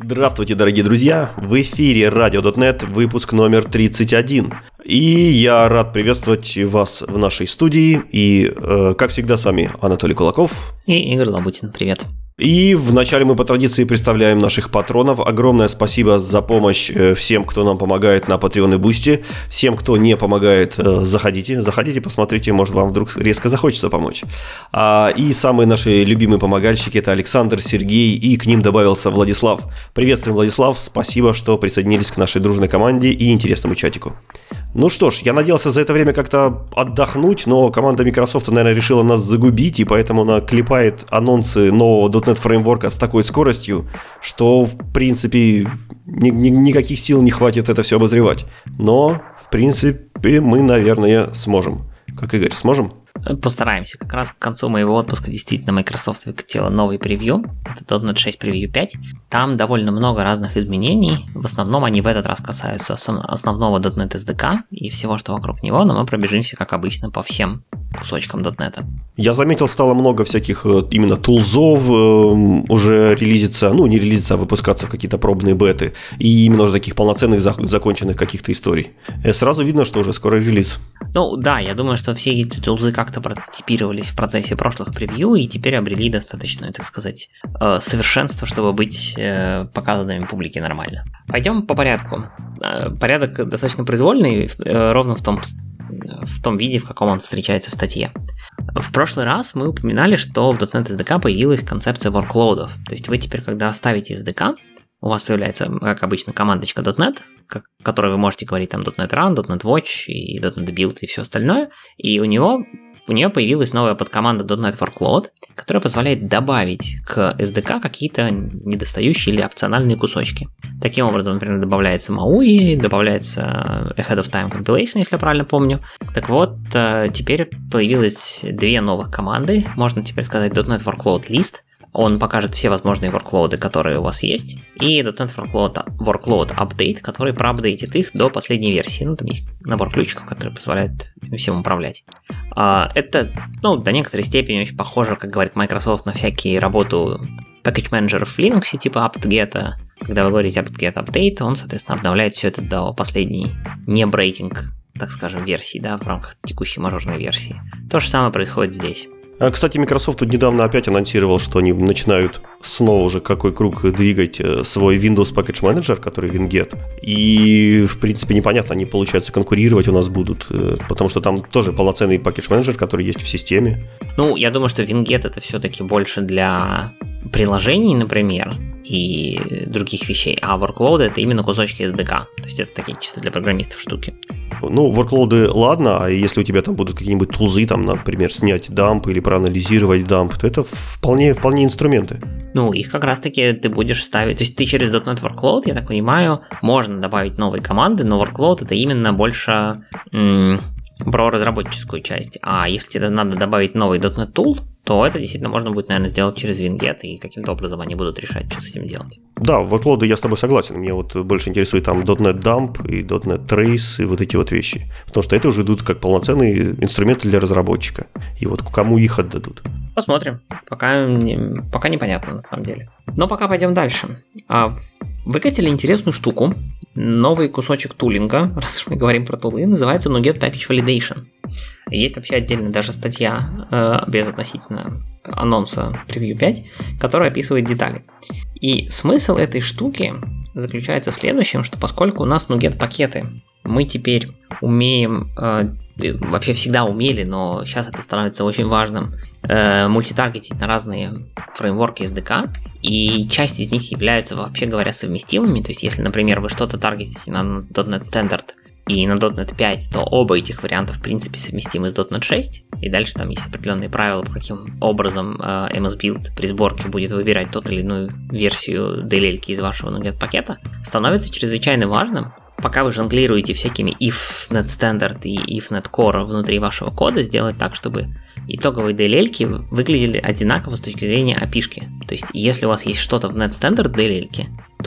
Здравствуйте, дорогие друзья! В эфире RadioDotNet, выпуск номер 31. И я рад приветствовать вас в нашей студии. И, э, как всегда, с вами Анатолий Кулаков. И Игорь Лабутин. Привет. И вначале мы по традиции представляем наших патронов. Огромное спасибо за помощь э, всем, кто нам помогает на Patreon и Boosty. Всем, кто не помогает, э, заходите, заходите, посмотрите, может вам вдруг резко захочется помочь. А, и самые наши любимые помогальщики это Александр, Сергей и к ним добавился Владислав. Приветствуем, Владислав, спасибо, что присоединились к нашей дружной команде и интересному чатику. Ну что ж, я надеялся за это время как-то отдохнуть, но команда Microsoft, наверное, решила нас загубить, и поэтому она клепает анонсы нового .NET фреймворка с такой скоростью, что, в принципе, ни, ни, никаких сил не хватит это все обозревать. Но, в принципе, мы, наверное, сможем. Как Игорь, сможем? Постараемся. Как раз к концу моего отпуска действительно Microsoft выкатила новый превью. Это .NET 6 Preview 5. Там довольно много разных изменений. В основном они в этот раз касаются основного .NET SDK и всего, что вокруг него, но мы пробежимся, как обычно, по всем кусочкам .NET. Я заметил, стало много всяких э, именно тулзов э, уже релизиться, ну не релизиться, а выпускаться в какие-то пробные беты. И именно уже таких полноценных законченных каких-то историй. Э, сразу видно, что уже скоро релиз. Ну да, я думаю, что все эти тулзы как-то прототипировались в процессе прошлых превью и теперь обрели достаточно, так сказать, совершенство, чтобы быть показанными публике нормально. Пойдем по порядку. Порядок достаточно произвольный, ровно в том в том виде, в каком он встречается в статье. В прошлый раз мы упоминали, что в .NET SDK появилась концепция workload. То есть вы теперь, когда ставите SDK, у вас появляется, как обычно, командочка .NET, как, которой вы можете говорить там .NET Run, .NET Watch и .NET Build и все остальное, и у него у нее появилась новая подкоманда .NET Workload, которая позволяет добавить к SDK какие-то недостающие или опциональные кусочки. Таким образом, например, добавляется MAUI, добавляется Ahead of Time Compilation, если я правильно помню. Так вот, э, теперь появилось две новых команды. Можно теперь сказать .NET Workload List – он покажет все возможные workload, которые у вас есть, и .NET Workload, workload Update, который проапдейтит их до последней версии. Ну, там есть набор ключиков, который позволяет всем управлять. А, это, ну, до некоторой степени очень похоже, как говорит Microsoft, на всякие работу package менеджеров в Linux, типа apt-get. Когда вы говорите apt-get update, он, соответственно, обновляет все это до последней не брейкинг, так скажем, версии, да, в рамках текущей мажорной версии. То же самое происходит здесь. А, кстати, Microsoft тут недавно опять анонсировал, что они начинают снова уже какой круг двигать э, свой Windows Package Manager, который WinGet. И, в принципе, непонятно, они, получается, конкурировать у нас будут, э, потому что там тоже полноценный Package Manager, который есть в системе. Ну, я думаю, что WinGet это все-таки больше для приложений, например, и других вещей, а workload это именно кусочки SDK, то есть это такие чисто для программистов штуки. Ну, workload ладно, а если у тебя там будут какие-нибудь тулзы, там, например, снять дамп или проанализировать дамп, то это вполне, вполне инструменты. Ну, их как раз-таки ты будешь ставить, то есть ты через .NET Workload, я так понимаю, можно добавить новые команды, но Workload это именно больше м- про разработческую часть. А если тебе надо добавить новый .NET Tool, то это действительно можно будет, наверное, сделать через Winget, и каким-то образом они будут решать, что с этим делать. Да, в workload я с тобой согласен. Мне вот больше интересует там .NET Dump и .NET Trace и вот эти вот вещи. Потому что это уже идут как полноценные инструменты для разработчика. И вот кому их отдадут? Посмотрим. Пока, не, пока непонятно на самом деле. Но пока пойдем дальше. А, выкатили интересную штуку. Новый кусочек тулинга, раз уж мы говорим про тулы, называется NuGet Package Validation. Есть вообще отдельная даже статья э, без относительно анонса Preview 5, которая описывает детали. И смысл этой штуки заключается в следующем, что поскольку у нас NuGet пакеты, мы теперь умеем, э, вообще всегда умели, но сейчас это становится очень важным, э, мультитаргетить на разные фреймворки SDK, и часть из них являются, вообще говоря, совместимыми, то есть если, например, вы что-то таргетите на .NET Standard и на .NET 5, то оба этих варианта в принципе совместимы с .NET 6, и дальше там есть определенные правила, по каким образом э, MS Build при сборке будет выбирать тот или иную версию DLL из вашего NuGet пакета, становится чрезвычайно важным, пока вы жонглируете всякими if net standard и if net core внутри вашего кода, сделать так, чтобы итоговые DLL выглядели одинаково с точки зрения API. -шки. То есть, если у вас есть что-то в net standard DLL,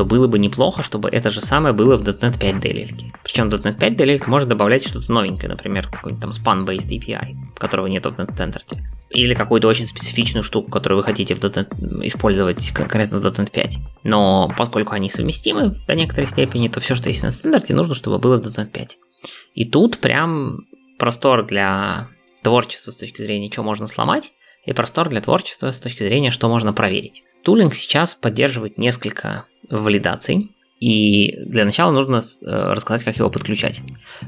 то было бы неплохо, чтобы это же самое было в .NET 5 DLL. Причем .NET 5 DLL может добавлять что-то новенькое, например, какой-нибудь там span-based API, которого нет в .NET Standard. Или какую-то очень специфичную штуку, которую вы хотите в .NET использовать конкретно в .NET 5. Но поскольку они совместимы до некоторой степени, то все, что есть на стандарте, нужно, чтобы было в .NET 5. И тут прям простор для творчества с точки зрения, что можно сломать, и простор для творчества с точки зрения, что можно проверить. Тулинг сейчас поддерживает несколько валидаций, и для начала нужно э, рассказать, как его подключать.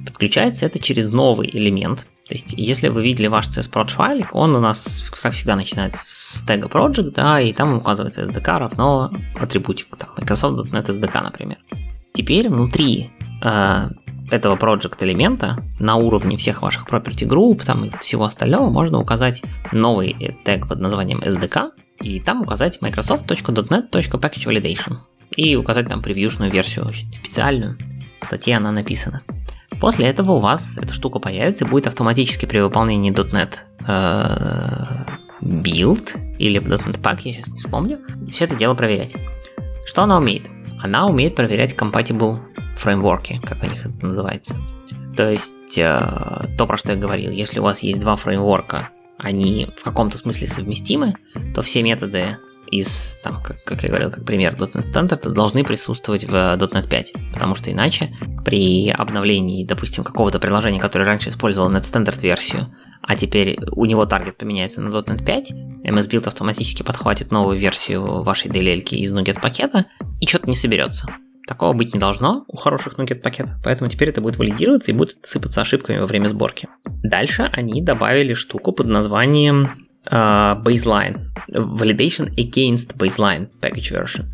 Подключается это через новый элемент. То есть, если вы видели ваш CSProj файлик, он у нас, как всегда, начинается с тега project, да, и там указывается SDK равно атрибутик, там, Microsoft.NET SDK, например. Теперь внутри э, этого project элемента на уровне всех ваших property group там, и всего остального можно указать новый тег под названием SDK, и там указать microsoft.net.packagevalidation и указать там превьюшную версию, специальную. В статье она написана. После этого у вас эта штука появится и будет автоматически при выполнении .NET э, build или .NET Pack, я сейчас не вспомню, все это дело проверять. Что она умеет? Она умеет проверять compatible фреймворки, как у них это называется. То есть э, то, про что я говорил, если у вас есть два фреймворка, они в каком-то смысле совместимы, то все методы из, там, как, как я говорил, как пример .NET Standard, должны присутствовать в .NET 5, потому что иначе при обновлении, допустим, какого-то приложения, которое раньше использовало .NET Standard версию, а теперь у него таргет поменяется на .NET 5, MS Build автоматически подхватит новую версию вашей DLL из NuGet пакета и что-то не соберется. Такого быть не должно у хороших NuGet пакетов, поэтому теперь это будет валидироваться и будет сыпаться ошибками во время сборки. Дальше они добавили штуку под названием uh, baseline, validation against baseline package version.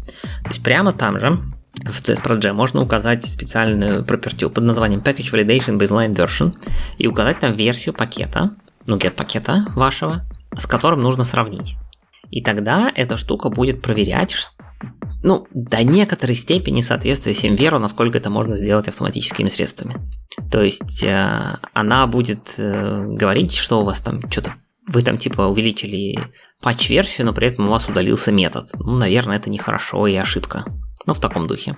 То есть прямо там же в CSPRG можно указать специальную property под названием package validation baseline version и указать там версию пакета, ну get пакета вашего, с которым нужно сравнить. И тогда эта штука будет проверять, ну, до некоторой степени соответствие всем веру, насколько это можно сделать автоматическими средствами. То есть э, она будет э, говорить, что у вас там что-то вы там типа увеличили патч-версию, но при этом у вас удалился метод. Ну, наверное, это нехорошо и ошибка. Ну, в таком духе.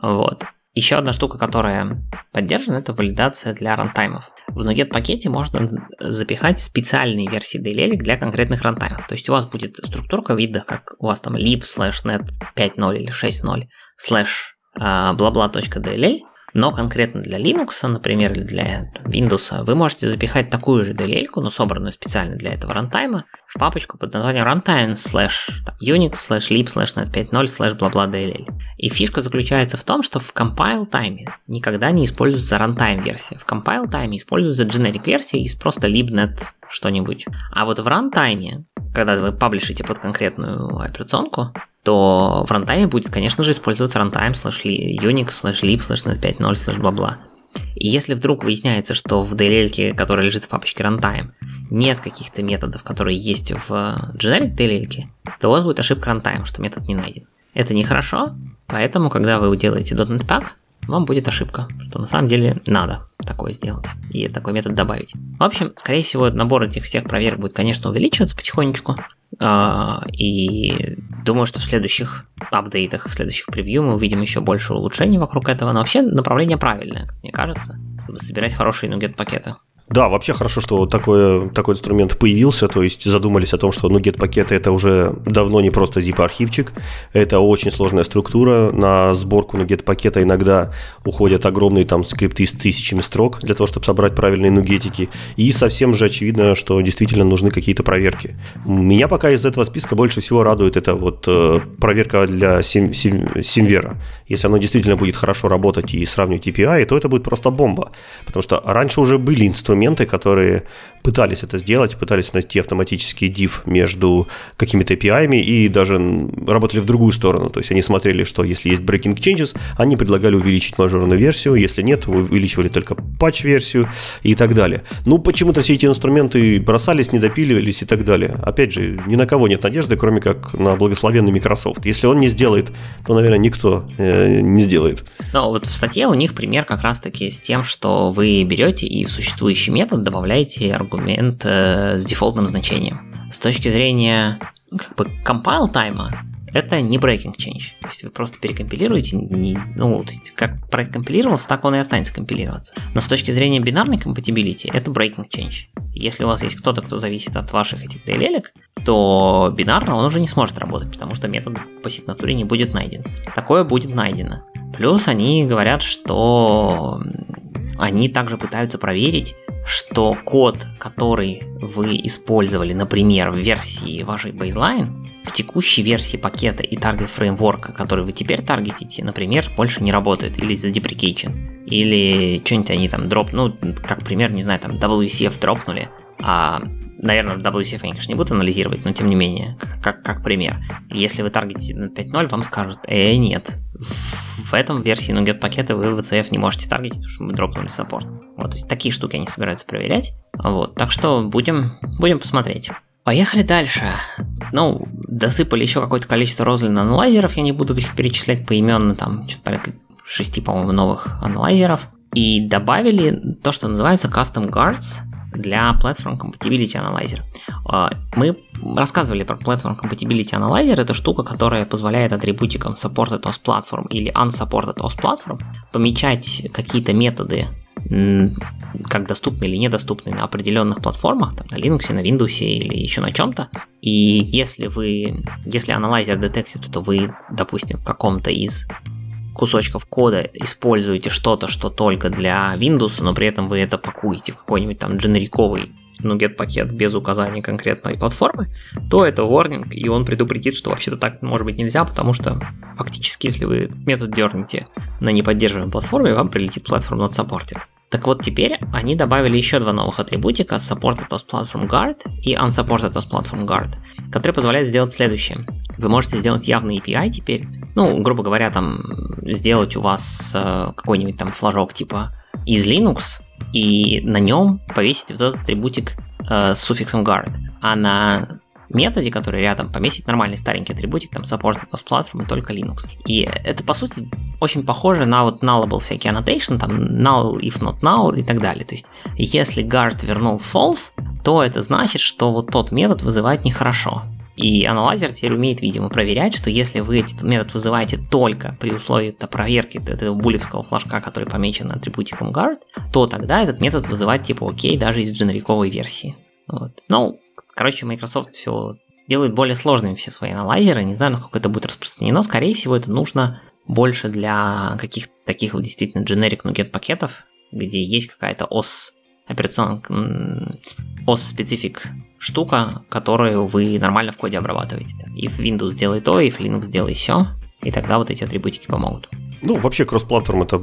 Вот. Еще одна штука, которая поддержана, это валидация для рантаймов. В NuGet пакете можно запихать специальные версии DLL для конкретных рантаймов. То есть у вас будет структурка вида, как у вас там lib slash net 5.0 или 6.0 slash bla-bla.dll, но конкретно для Linux, например, или для Windows, вы можете запихать такую же DLL, но собранную специально для этого рантайма, в папочку под названием runtime slash unix slash lib slash net 5.0 slash bla DLL. И фишка заключается в том, что в compile тайме никогда не используется runtime версия. В compile тайме используется generic версия из просто libnet что-нибудь. А вот в рантайме, когда вы паблишите под конкретную операционку, то в рантайме будет, конечно же, использоваться runtime slash unix slash lib slash net 5.0 slash бла-бла. И если вдруг выясняется, что в DLL, которая лежит в папочке runtime, нет каких-то методов, которые есть в generic DLL, то у вас будет ошибка runtime, что метод не найден. Это нехорошо, поэтому, когда вы делаете .NET Pack, вам будет ошибка, что на самом деле надо такое сделать и такой метод добавить. В общем, скорее всего, набор этих всех проверок будет, конечно, увеличиваться потихонечку, а, и думаю, что в следующих апдейтах, в следующих превью мы увидим еще больше улучшений вокруг этого. Но вообще направление правильное, мне кажется, чтобы собирать хорошие нугет пакеты. Да, вообще хорошо, что такой, такой инструмент появился, то есть задумались о том, что ну, get-пакеты это уже давно не просто zip-архивчик, это очень сложная структура, на сборку на get-пакета иногда уходят огромные там скрипты с тысячами строк для того, чтобы собрать правильные нугетики, и совсем же очевидно, что действительно нужны какие-то проверки. Меня пока из этого списка больше всего радует это вот э, проверка для сим, сим, Симвера. Если оно действительно будет хорошо работать и сравнивать API, то это будет просто бомба, потому что раньше уже были инструменты, инструменты, которые пытались это сделать, пытались найти автоматический div между какими-то API и даже работали в другую сторону. То есть они смотрели, что если есть breaking changes, они предлагали увеличить мажорную версию, если нет, увеличивали только патч-версию и так далее. Ну, почему-то все эти инструменты бросались, не допиливались и так далее. Опять же, ни на кого нет надежды, кроме как на благословенный Microsoft. Если он не сделает, то, наверное, никто э, не сделает. Но вот в статье у них пример как раз-таки с тем, что вы берете и в существующий метод добавляете аргумент э, с дефолтным значением. С точки зрения как бы compile тайма, это не breaking change. То есть вы просто перекомпилируете, не, ну, то есть как прокомпилировался, так он и останется компилироваться. Но с точки зрения бинарной compatibility, это breaking change. Если у вас есть кто-то, кто зависит от ваших этих DLL, то бинарно он уже не сможет работать, потому что метод по сигнатуре не будет найден. Такое будет найдено. Плюс они говорят, что они также пытаются проверить, что код, который вы использовали, например, в версии вашей baseline, в текущей версии пакета и target фреймворка, который вы теперь таргетите, например, больше не работает или за deprecation, или что-нибудь они там drop, ну, как пример, не знаю, там WCF дропнули, а наверное, WCF они, конечно, не будут анализировать, но тем не менее, как, как, пример. Если вы таргетите на 5.0, вам скажут, э, нет, в, этом версии NuGet пакета вы WCF не можете таргетить, потому что мы дропнули саппорт. Вот, то есть такие штуки они собираются проверять. Вот, так что будем, будем посмотреть. Поехали дальше. Ну, досыпали еще какое-то количество Roslyn аналайзеров, я не буду их перечислять поименно, там что-то порядка 6, по-моему, новых аналайзеров. И добавили то, что называется Custom Guards для Platform Compatibility Analyzer. А, мы рассказывали про Platform Compatibility Analyzer. Это штука, которая позволяет атрибутикам Supported OS Platform или Unsupported OS Platform помечать какие-то методы как доступны или недоступны на определенных платформах, там, на Linux, на Windows или еще на чем-то. И если вы, если аналайзер детектит, то вы, допустим, в каком-то из кусочков кода используете что-то, что только для Windows, но при этом вы это пакуете в какой-нибудь там дженериковый NuGet пакет без указания конкретной платформы, то это warning, и он предупредит, что вообще-то так может быть нельзя, потому что фактически, если вы метод дернете на неподдерживаемой платформе, вам прилетит платформа not supported. Так вот, теперь они добавили еще два новых атрибутика Supported OS Platform Guard и Unsupported OS Platform Guard, которые позволяют сделать следующее. Вы можете сделать явный API теперь, ну, грубо говоря, там, сделать у вас э, какой-нибудь там флажок типа из Linux, и на нем повесить вот этот атрибутик э, с суффиксом guard. А на методе, который рядом, поместить нормальный старенький атрибутик, там, support platform и только Linux. И это, по сути, очень похоже на вот nullable всякие annotation, там, null if not null и так далее. То есть, если guard вернул false, то это значит, что вот тот метод вызывает нехорошо. И аналайзер теперь умеет, видимо, проверять, что если вы этот метод вызываете только при условии -то проверки этого булевского флажка, который помечен атрибутиком guard, то тогда этот метод вызывает типа окей даже из дженериковой версии. Вот. Ну, короче, Microsoft все делает более сложными все свои аналайзеры. Не знаю, насколько это будет распространено. Скорее всего, это нужно больше для каких-то таких вот действительно generic NuGet пакетов, где есть какая-то ос операционная OS-специфик штука, которую вы нормально в коде обрабатываете. И в Windows делай то, и в Linux делай все, и тогда вот эти атрибутики помогут. Ну, вообще, кросс-платформ это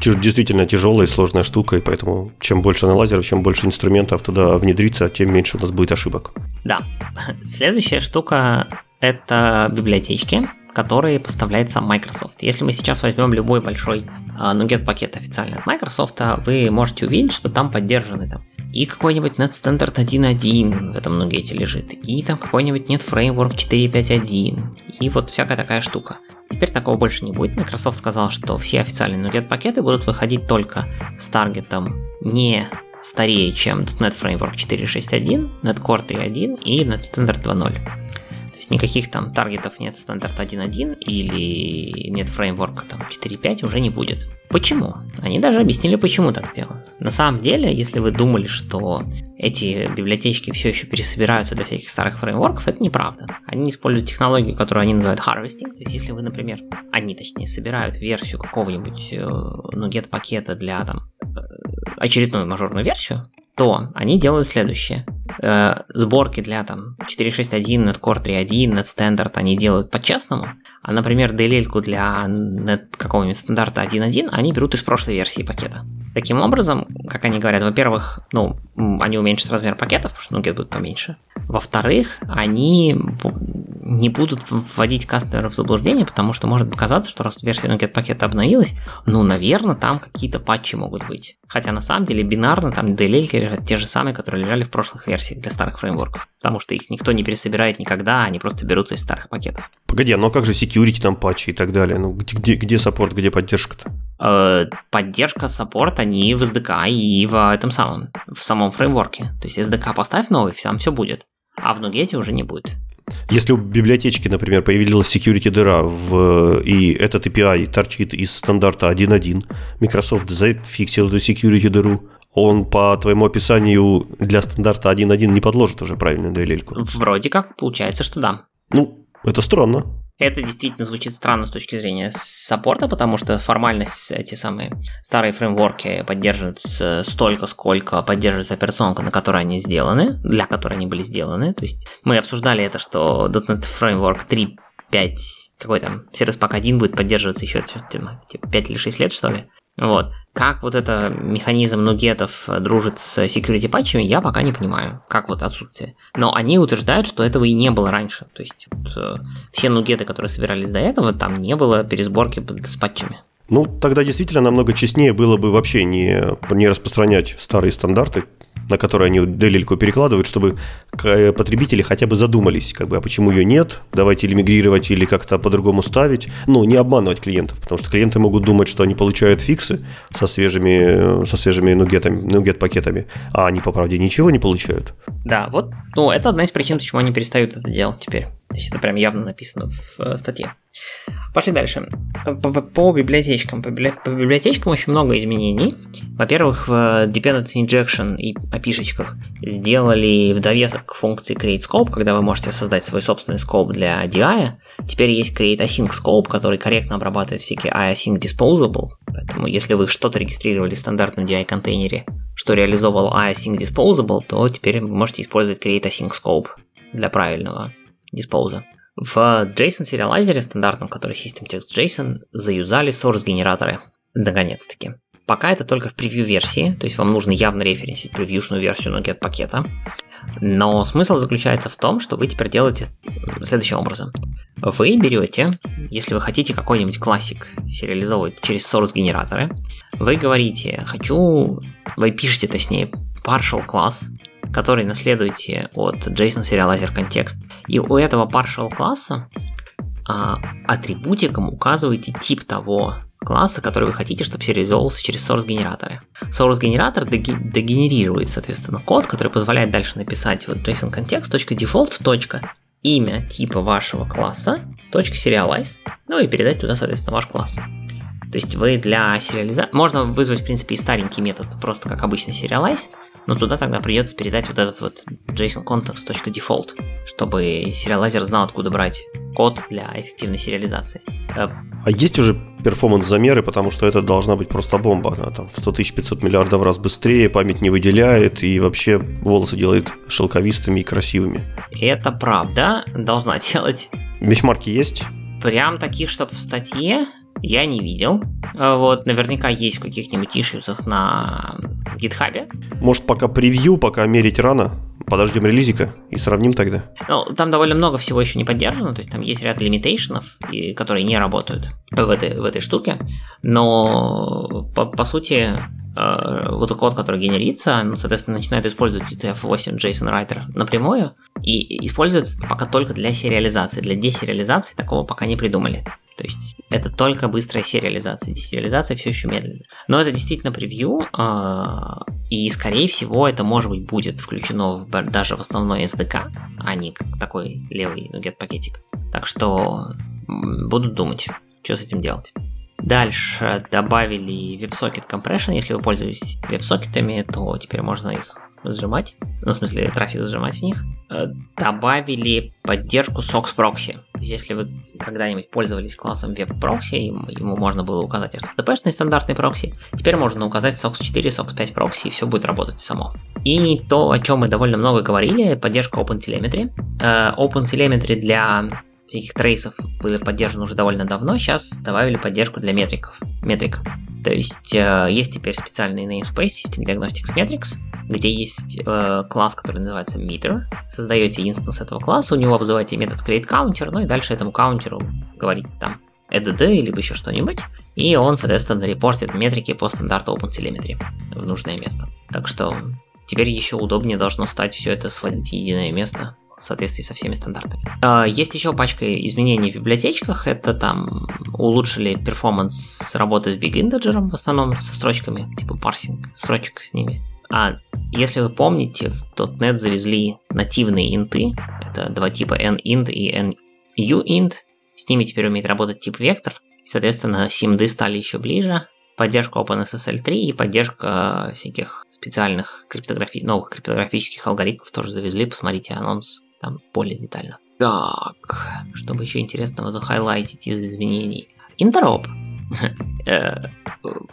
действительно тяжелая и сложная штука, и поэтому чем больше аналайзеров, чем больше инструментов туда внедриться, тем меньше у нас будет ошибок. Да. Следующая штука – это библиотечки, которые поставляет сам Microsoft. Если мы сейчас возьмем любой большой а, NuGet пакет официальный от Microsoft, вы можете увидеть, что там поддержаны там и какой-нибудь NetStandard 1.1 в этом нугете лежит, и там какой-нибудь Net Framework 4.5.1, и вот всякая такая штука. Теперь такого больше не будет. Microsoft сказал, что все официальные NuGet пакеты будут выходить только с таргетом не старее, чем .NET Framework 4.6.1, NetCore 3.1 и NetStandard 2.0 никаких там таргетов нет стандарт 1.1 или нет фреймворка там 4.5 уже не будет. Почему? Они даже объяснили, почему так сделано. На самом деле, если вы думали, что эти библиотечки все еще пересобираются для всяких старых фреймворков, это неправда. Они используют технологию, которую они называют harvesting. То есть, если вы, например, они, точнее, собирают версию какого-нибудь э, NuGet пакета для там э, очередную мажорную версию, то они делают следующее. Э, сборки для там 4.6.1, NetCore 3.1, NetStandard они делают по-честному, а, например, DLL для какого-нибудь стандарта 1.1 они берут из прошлой версии пакета. Таким образом, как они говорят, во-первых, ну, они уменьшат размер пакетов, потому что ну, будет поменьше. Во-вторых, они не будут вводить кастомеров в заблуждение, потому что может показаться, что раз версия NuGet пакета обновилась, ну, наверное, там какие-то патчи могут быть. Хотя на самом деле бинарно там DLL лежат те же самые, которые лежали в прошлых версиях для старых фреймворков. Потому что их никто не пересобирает никогда, они просто берутся из старых пакетов. Погоди, а ну а как же security там патчи и так далее? Ну где, где, где саппорт, где поддержка-то? Э, поддержка, саппорт, они в SDK и в этом самом, в самом фреймворке. То есть SDK поставь новый, там все будет. А в NuGet е уже не будет. Если у библиотечки, например, появилась security дыра, в, и этот API торчит из стандарта 1.1, Microsoft зафиксил эту security дыру, он по твоему описанию для стандарта 1.1 не подложит уже правильную DLL-ку. Вроде как получается, что да. Ну, это странно. Это действительно звучит странно с точки зрения саппорта, потому что формально эти самые старые фреймворки поддерживают столько, сколько поддерживается операционка, на которой они сделаны, для которой они были сделаны. То есть мы обсуждали это, что .NET Framework 3.5 какой там, Service Pack 1 будет поддерживаться еще типа, 5 или 6 лет, что ли. Вот. Как вот это механизм нугетов дружит с security патчами, я пока не понимаю, как вот отсутствие. Но они утверждают, что этого и не было раньше. То есть вот, э, все нугеты, которые собирались до этого, там не было пересборки с патчами. Ну, тогда действительно намного честнее было бы вообще не, не распространять старые стандарты, на которые они делильку перекладывают, чтобы э, потребители хотя бы задумались, как бы, а почему ее нет, давайте или мигрировать, или как-то по-другому ставить. Ну, не обманывать клиентов, потому что клиенты могут думать, что они получают фиксы со свежими, со свежими нугетами, нугет-пакетами, а они, по правде, ничего не получают. Да, вот, ну, это одна из причин, почему они перестают это делать теперь. То есть это прям явно написано в э, статье. Пошли дальше. По, по, библиотечкам. По, по библиотечкам очень много изменений. Во-первых, в Dependency Injection и опишечках сделали в довесок к функции Create Scope, когда вы можете создать свой собственный скоп для DI. Теперь есть Create Async Scope, который корректно обрабатывает всякие iAsync Disposable. Поэтому если вы что-то регистрировали в стандартном DI-контейнере, что реализовал iAsync Disposable, то теперь вы можете использовать Create Async Scope для правильного диспоуза. В JSON сериалайзере стандартном, который System Text JSON, заюзали source генераторы. Наконец-таки. Пока это только в превью версии, то есть вам нужно явно референсить превьюшную версию NuGet пакета. Но смысл заключается в том, что вы теперь делаете следующим образом. Вы берете, если вы хотите какой-нибудь классик сериализовывать через source генераторы, вы говорите, хочу, вы пишете точнее partial класс, который наследуете от JSON Serializer контекст. И у этого partial класса а, атрибутиком указываете тип того класса, который вы хотите, чтобы сериализовывался через source генераторы. Source генератор дегенерирует, соответственно, код, который позволяет дальше написать вот JSON контекст .default. имя типа вашего класса .serialize, ну и передать туда, соответственно, ваш класс. То есть вы для сериализации... Можно вызвать, в принципе, и старенький метод, просто как обычный serialize, но туда тогда придется передать вот этот вот JSON context.default, чтобы сериалайзер знал, откуда брать код для эффективной сериализации. Э, а есть уже перформанс-замеры, потому что это должна быть просто бомба. Она там в 100 500 миллиардов раз быстрее, память не выделяет и вообще волосы делает шелковистыми и красивыми. Это правда, должна делать. Бенчмарки есть? Прям таких, чтобы в статье я не видел. А вот, наверняка есть в каких-нибудь ишьюсах на гитхабе. Может, пока превью, пока мерить рано, подождем релизика и сравним тогда. Ну, там довольно много всего еще не поддержано, то есть там есть ряд лимитейшенов, которые не работают в этой, в этой штуке, но по, по сути э, вот код, который генерится, ну, соответственно, начинает использовать UTF-8 JSON Writer напрямую и используется пока только для сериализации. Для десериализации такого пока не придумали. То есть это только быстрая сериализация. Десериализация все еще медленно. Но это действительно превью, а, и скорее всего это может быть будет включено в, даже в основной SDK, а не как такой левый нугет пакетик. Так что буду думать, что с этим делать. Дальше добавили WebSocket Compression. Если вы пользуетесь веб-сокетами, то теперь можно их сжимать, ну, в смысле, трафик сжимать в них, э, добавили поддержку SOX Proxy. Если вы когда-нибудь пользовались классом Web Proxy, ему можно было указать HTTP-шный стандартный прокси, теперь можно указать SOCKS 4, SOCKS 5 прокси, и все будет работать само. И то, о чем мы довольно много говорили, поддержка OpenTelemetry. Э, OpenTelemetry для всяких трейсов были поддержаны уже довольно давно, сейчас добавили поддержку для метриков. Метрик. То есть э, есть теперь специальный namespace System Diagnostics Metrics, где есть э, класс, который называется Meter. Создаете инстанс этого класса, у него вызываете метод CreateCounter, ну и дальше этому каунтеру говорите там add либо еще что-нибудь, и он, соответственно, репортит метрики по стандарту OpenTelemetry в нужное место. Так что теперь еще удобнее должно стать все это сводить в единое место в соответствии со всеми стандартами. А, есть еще пачка изменений в библиотечках. Это там улучшили перформанс работы с Big Integer, в основном со строчками, типа парсинг строчек с ними. А если вы помните, в .NET завезли нативные инты. Это два типа nint и nuint. С ними теперь умеет работать тип вектор. Соответственно, SIMD стали еще ближе. Поддержка OpenSSL 3 и поддержка всяких специальных криптографи... новых криптографических алгоритмов тоже завезли. Посмотрите анонс там более детально. Так, чтобы еще интересного захайлайтить из изменений. Интероп. Э,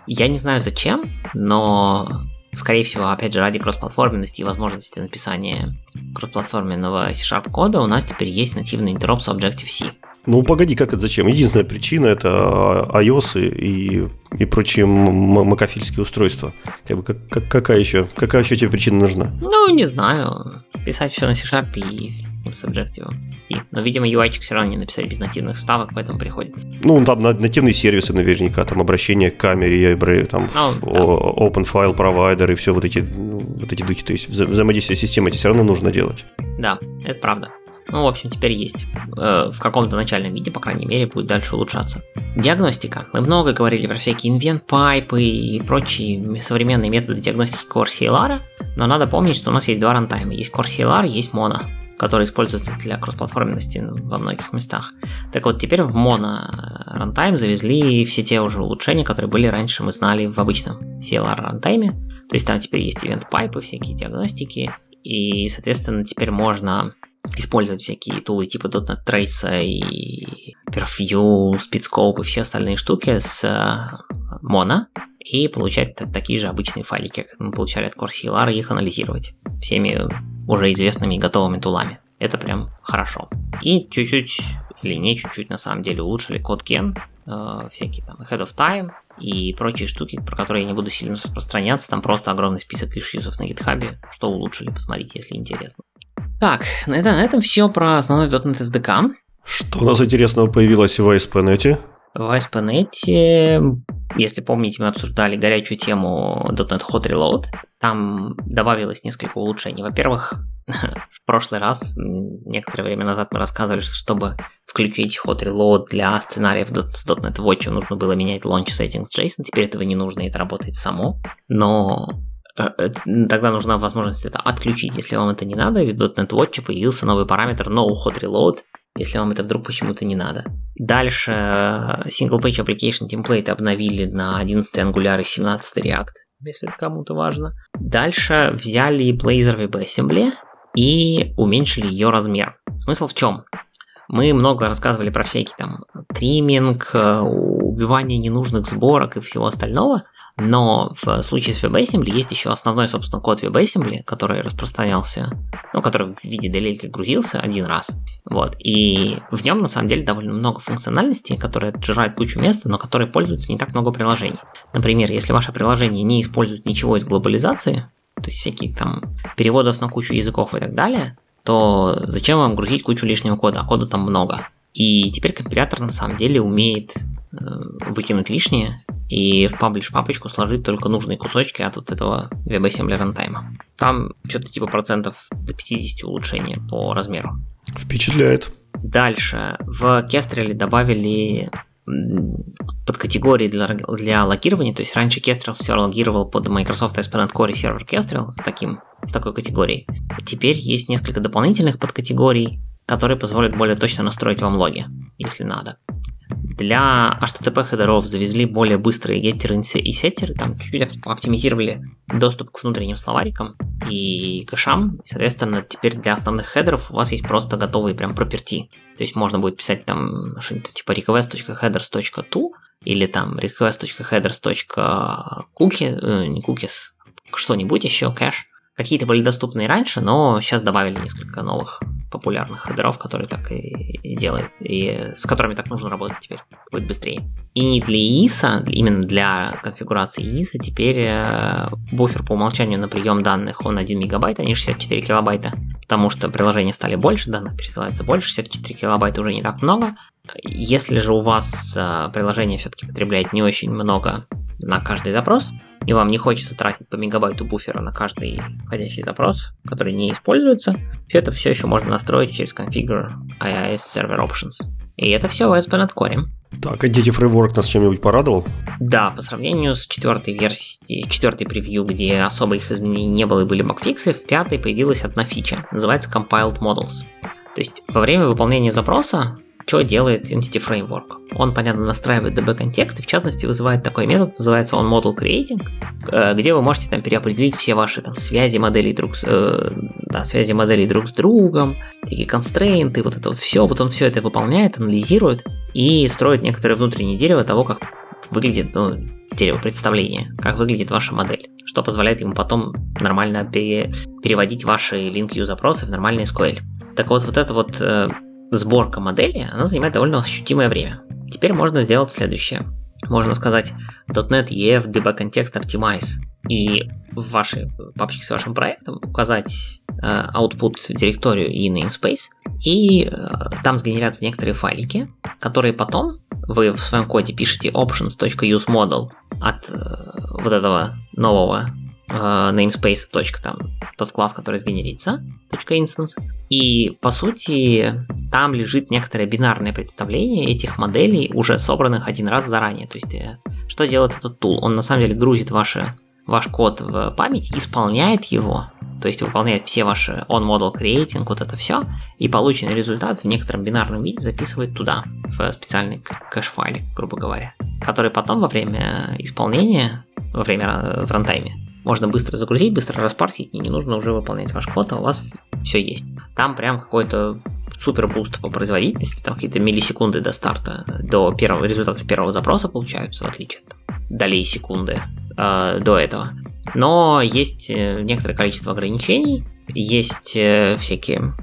я не знаю зачем, но скорее всего, опять же, ради кроссплатформенности и возможности написания кроссплатформенного C-Sharp кода у нас теперь есть нативный интероп с Objective-C. Ну, погоди, как это зачем? Единственная причина – это iOS и, и прочие макафильские устройства. Как бы, как, как, какая, еще, какая еще тебе причина нужна? Ну, не знаю. Писать все на C-Sharp и с Objective. Но, видимо, UI все равно не написать без нативных вставок, поэтому приходится. Ну, там нативные сервисы наверняка, там обращение к камере, там ну, да. open file provider и все вот эти, ну, вот эти духи. То есть вза- взаимодействие с системой все равно нужно делать. Да, это правда. Ну, в общем, теперь есть. Э, в каком-то начальном виде, по крайней мере, будет дальше улучшаться. Диагностика. Мы много говорили про всякие invent пайпы и прочие современные методы диагностики Core но надо помнить, что у нас есть два рантайма. Есть Core есть Mono который используется для кроссплатформенности во многих местах. Так вот, теперь в Mono Runtime завезли все те уже улучшения, которые были раньше, мы знали в обычном CLR Runtime. То есть там теперь есть event пайпы, всякие диагностики, и, соответственно, теперь можно использовать всякие тулы типа .NET Trace и Perfview, Speedscope и все остальные штуки с Mono и получать такие же обычные файлики, как мы получали от CoreCLR, и их анализировать всеми уже известными и готовыми тулами. Это прям хорошо. И чуть-чуть, или не чуть-чуть на самом деле, улучшили код Ken, э, всякие там Ahead of Time и прочие штуки, про которые я не буду сильно распространяться. Там просто огромный список ишьюсов на GitHub, что улучшили, посмотрите, если интересно. Так, на этом, на этом все про основной .NET SDK. Что у нас интересного появилось в ASP.NET? В ASP.NET, если помните, мы обсуждали горячую тему .NET Hot Reload. Там добавилось несколько улучшений. Во-первых, в прошлый раз, некоторое время назад мы рассказывали, что чтобы включить Hot Reload для сценариев с .NET Watch нужно было менять Launch Settings JSON. Теперь этого не нужно, и это работает само. Но тогда нужна возможность это отключить, если вам это не надо. В .NET Watch появился новый параметр No Hot Reload, если вам это вдруг почему-то не надо. Дальше э, Single Page Application Template обновили на 11 Angular и 17 React если это кому-то важно. Дальше взяли Blazor WebAssembly и уменьшили ее размер. Смысл в чем? Мы много рассказывали про всякий там триминг, убивание ненужных сборок и всего остального, но в случае с WebAssembly есть еще основной, собственно, код WebAssembly, который распространялся, ну, который в виде DLL грузился один раз. Вот. И в нем, на самом деле, довольно много функциональностей, которые отжирают кучу места, но которые пользуются не так много приложений. Например, если ваше приложение не использует ничего из глобализации, то есть всякие там переводов на кучу языков и так далее, то зачем вам грузить кучу лишнего кода, а кода там много. И теперь компилятор на самом деле умеет выкинуть лишнее и в паблиш папочку сложить только нужные кусочки от вот этого WebAssembly рантайма. Там что-то типа процентов до 50 улучшения по размеру. Впечатляет. Дальше. В Kestrel добавили под категории для, для логирования, то есть раньше Kestrel все логировал под Microsoft ASP.NET Core Server Kestrel с, таким, с такой категорией. Теперь есть несколько дополнительных подкатегорий, которые позволят более точно настроить вам логи, если надо. Для HTTP хедеров завезли более быстрые геттеры и сеттеры, там чуть-чуть оптимизировали доступ к внутренним словарикам и кэшам. Соответственно, теперь для основных хедеров у вас есть просто готовые прям property. То есть можно будет писать там что-нибудь типа request.headers.to или там request.headers.cookie, э, не cookies, что-нибудь еще, кэш. Какие-то были доступны и раньше, но сейчас добавили несколько новых популярных хедеров, которые так и делают, и с которыми так нужно работать теперь, будет быстрее. И для ISA, именно для конфигурации ISA, теперь э, буфер по умолчанию на прием данных, он 1 мегабайт, а не 64 килобайта, потому что приложения стали больше, данных пересылается больше, 64 килобайта уже не так много. Если же у вас э, приложение все-таки потребляет не очень много на каждый запрос, и вам не хочется тратить по мегабайту буфера на каждый входящий запрос, который не используется, все это все еще можно настроить через Configure IIS Server Options. И это все в ASP.NET Core. Так, а Дети Framework нас чем-нибудь порадовал? Да, по сравнению с четвертой версией, четвертой превью, где особо их изменений не было и были багфиксы, в пятой появилась одна фича, называется Compiled Models. То есть во время выполнения запроса что делает Entity Framework? Он, понятно, настраивает DB-контекст и, в частности, вызывает такой метод, называется он Model Creating, э, где вы можете там переопределить все ваши там связи моделей друг э, да, связи моделей друг с другом, такие констрейнты, вот это вот все, вот он все это выполняет, анализирует и строит некоторое внутреннее дерево того, как выглядит, ну, дерево представления, как выглядит ваша модель, что позволяет ему потом нормально пере, переводить ваши link-view запросы в нормальный SQL. Так вот, вот это вот э, сборка модели, она занимает довольно ощутимое время. Теперь можно сделать следующее. Можно сказать .NET EF debug context optimize и в вашей папочке с вашим проектом указать э, output директорию и namespace, и э, там сгенерятся некоторые файлики, которые потом вы в своем коде пишете options.useModel от э, вот этого нового namespace. Там, тот класс, который сгенерится, .instance. И по сути там лежит некоторое бинарное представление этих моделей, уже собранных один раз заранее. То есть э, что делает этот тул? Он на самом деле грузит ваши, ваш код в память, исполняет его, то есть выполняет все ваши on-model creating, вот это все, и полученный результат в некотором бинарном виде записывает туда, в специальный кэш-файлик, грубо говоря, который потом во время исполнения, во время э, в рантайме, можно быстро загрузить, быстро распарсить, и не нужно уже выполнять ваш код, а у вас все есть. Там прям какой-то супер boost по производительности, там какие-то миллисекунды до старта, до первого результата первого запроса получаются, в отличие от долей секунды э, до этого. Но есть э, некоторое количество ограничений, есть э, всякие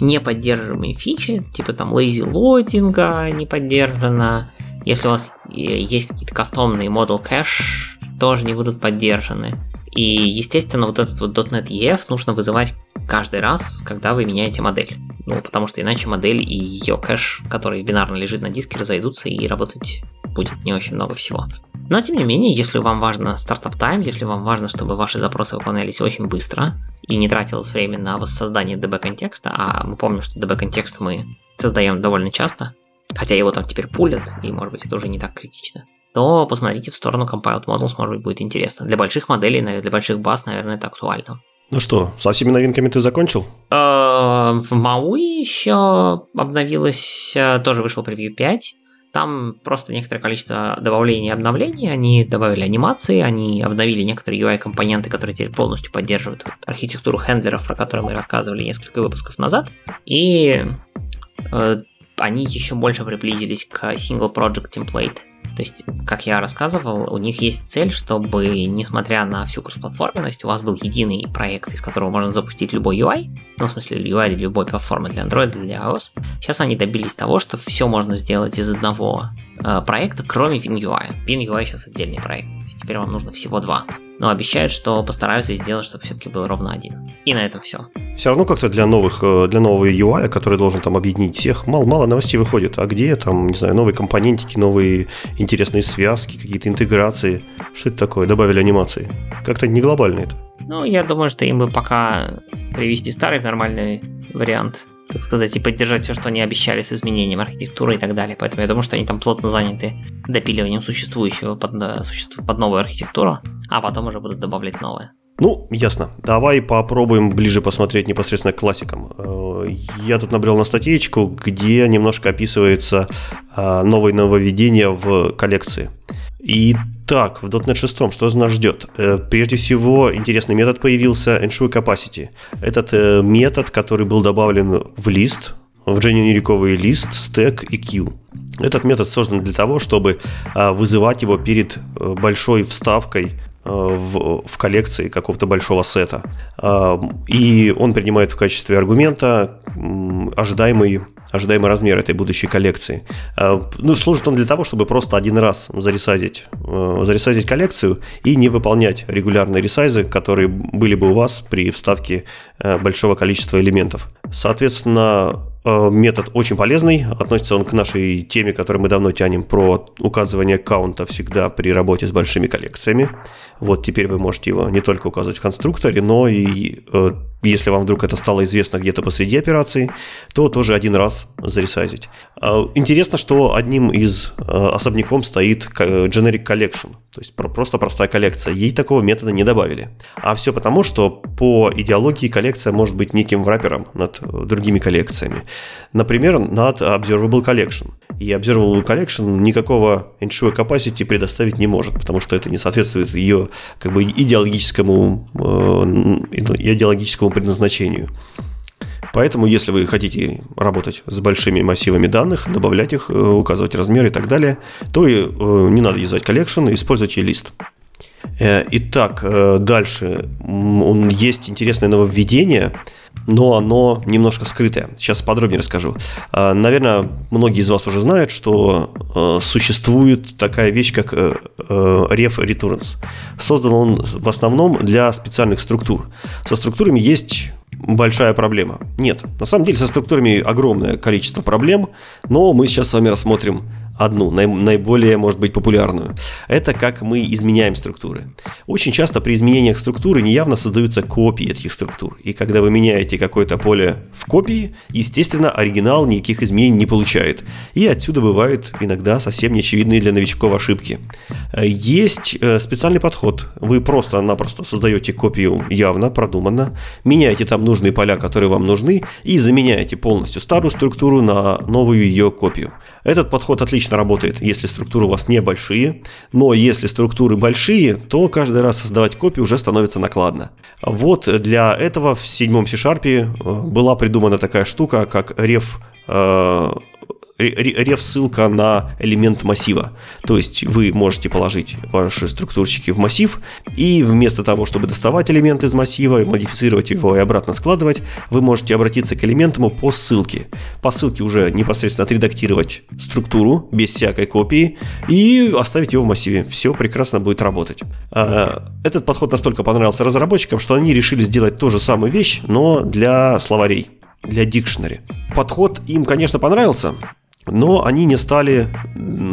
неподдерживаемые фичи, типа там lazy loading а не поддержано, если у вас э, есть какие-то кастомные model кэш, тоже не будут поддержаны. И, естественно, вот этот вот .NET EF нужно вызывать каждый раз, когда вы меняете модель. Ну, потому что иначе модель и ее кэш, который бинарно лежит на диске, разойдутся и работать будет не очень много всего. Но, тем не менее, если вам важно стартап тайм, если вам важно, чтобы ваши запросы выполнялись очень быстро и не тратилось время на воссоздание DB-контекста, а мы помним, что DB-контекст мы создаем довольно часто, хотя его там теперь пулят, и, может быть, это уже не так критично, то посмотрите в сторону Compiled Models, может быть, будет интересно. Для больших моделей, для больших баз, наверное, это актуально. Ну что, со всеми новинками ты закончил? Э, в Мауи еще обновилось, э, тоже вышел превью 5. Там просто некоторое количество добавлений и обновлений. Они добавили анимации, они обновили некоторые UI-компоненты, которые теперь полностью поддерживают архитектуру хендлеров, про которые мы рассказывали несколько выпусков назад. И э, они еще больше приблизились к Single Project Template то есть, как я рассказывал, у них есть цель, чтобы, несмотря на всю кроссплатформенность, у вас был единый проект, из которого можно запустить любой UI, ну, в смысле, UI любой платформы, для Android, для iOS. Сейчас они добились того, что все можно сделать из одного э, проекта, кроме WinUI. WinUI сейчас отдельный проект, теперь вам нужно всего два но обещают, что постараются сделать, чтобы все-таки был ровно один. И на этом все. Все равно как-то для новых, э, для нового UI, который должен там объединить всех, мало, мало новостей выходит. А где там, не знаю, новые компонентики, новые интересные связки, какие-то интеграции? Что это такое? Добавили анимации. Как-то не глобально это. Ну, я думаю, что им бы пока привести старый в нормальный вариант так сказать, и поддержать все, что они обещали с изменением архитектуры и так далее. Поэтому я думаю, что они там плотно заняты допиливанием существующего под, э, под новую архитектуру, а потом уже будут добавлять новое. Ну, ясно. Давай попробуем ближе посмотреть непосредственно к классикам. Э, я тут набрел на статейку, где немножко описывается э, новое нововведение в коллекции. Итак, в .NET 6 что нас ждет? Э, прежде всего, интересный метод появился Ensure Capacity. Этот э, метод, который был добавлен в лист, в generic лист, стек и queue. Этот метод создан для того, чтобы э, вызывать его перед большой вставкой в, в коллекции какого-то большого сета. И он принимает в качестве аргумента ожидаемый ожидаемый размер этой будущей коллекции. А, ну, служит он для того, чтобы просто один раз заресайзить, э, заресайзить коллекцию и не выполнять регулярные ресайзы, которые были бы у вас при вставке э, большого количества элементов. Соответственно, э, метод очень полезный, относится он к нашей теме, которую мы давно тянем, про указывание аккаунта всегда при работе с большими коллекциями. Вот теперь вы можете его не только указывать в конструкторе, но и если вам вдруг это стало известно где-то посреди операции, то тоже один раз заресайзить. А, интересно, что одним из а, особняком стоит Generic Collection, то есть просто простая коллекция. Ей такого метода не добавили. А все потому, что по идеологии коллекция может быть неким врапером над другими коллекциями. Например, над Observable Collection. И Observable Collection никакого ensure capacity предоставить не может, потому что это не соответствует ее как бы идеологическому, э, идеологическому предназначению. Поэтому, если вы хотите работать с большими массивами данных, добавлять их, э, указывать размеры и так далее, то и, э, не надо юзать collection, используйте лист. Итак, дальше есть интересное нововведение – но оно немножко скрытое. Сейчас подробнее расскажу. А, наверное, многие из вас уже знают, что существует такая вещь, как э, э, ref returns. Создан он в основном для специальных структур. Со структурами есть большая проблема. Нет, на самом деле со структурами огромное количество проблем, но мы сейчас с вами рассмотрим одну, наиболее, может быть, популярную. Это как мы изменяем структуры. Очень часто при изменениях структуры неявно создаются копии этих структур. И когда вы меняете какое-то поле в копии, естественно, оригинал никаких изменений не получает. И отсюда бывают иногда совсем неочевидные для новичков ошибки. Есть э, специальный подход. Вы просто-напросто создаете копию явно, продуманно, меняете там нужные поля, которые вам нужны, и заменяете полностью старую структуру на новую ее копию. Этот подход отлично работает, если структуры у вас небольшие, но если структуры большие, то каждый раз создавать копию уже становится накладно. Вот для этого в седьмом C-Sharp э, была придумана такая штука, как ref реф-ссылка на элемент массива. То есть вы можете положить ваши структурщики в массив, и вместо того, чтобы доставать элемент из массива, модифицировать его и обратно складывать, вы можете обратиться к элементу по ссылке. По ссылке уже непосредственно отредактировать структуру без всякой копии и оставить его в массиве. Все прекрасно будет работать. А, этот подход настолько понравился разработчикам, что они решили сделать ту же самую вещь, но для словарей для дикшнери. Подход им, конечно, понравился, но они не стали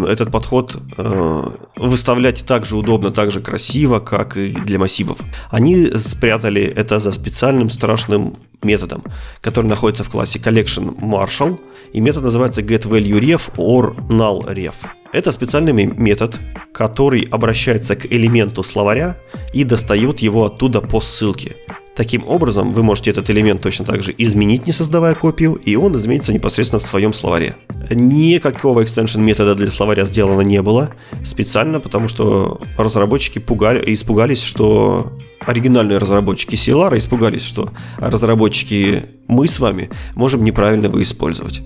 этот подход э, выставлять так же удобно, так же красиво, как и для массивов. Они спрятали это за специальным страшным методом, который находится в классе collection marshal, и метод называется getValueRef or nullRef. Это специальный метод, который обращается к элементу словаря и достает его оттуда по ссылке. Таким образом, вы можете этот элемент точно так же изменить, не создавая копию, и он изменится непосредственно в своем словаре. Никакого экстеншн метода для словаря сделано не было, специально потому что разработчики пугали, испугались, что оригинальные разработчики CLR испугались, что разработчики мы с вами можем неправильно его использовать.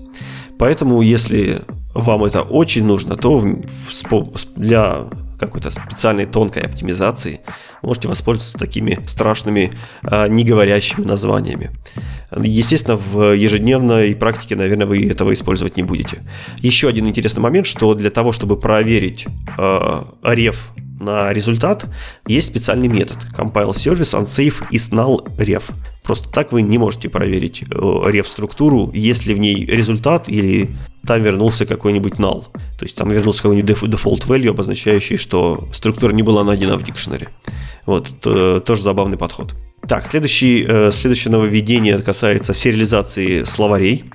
Поэтому, если вам это очень нужно, то для какой-то специальной тонкой оптимизации можете воспользоваться такими страшными, а, не говорящими названиями. Естественно, в ежедневной практике, наверное, вы этого использовать не будете. Еще один интересный момент, что для того, чтобы проверить э, реф на результат, есть специальный метод compile service unsafe is null ref. Просто так вы не можете проверить реф-структуру, если в ней результат или там вернулся какой-нибудь null. То есть там вернулся какой-нибудь default value, обозначающий, что структура не была найдена в дикшнере. Вот, тоже забавный подход. Так, следующий, э, следующее нововведение касается сериализации словарей.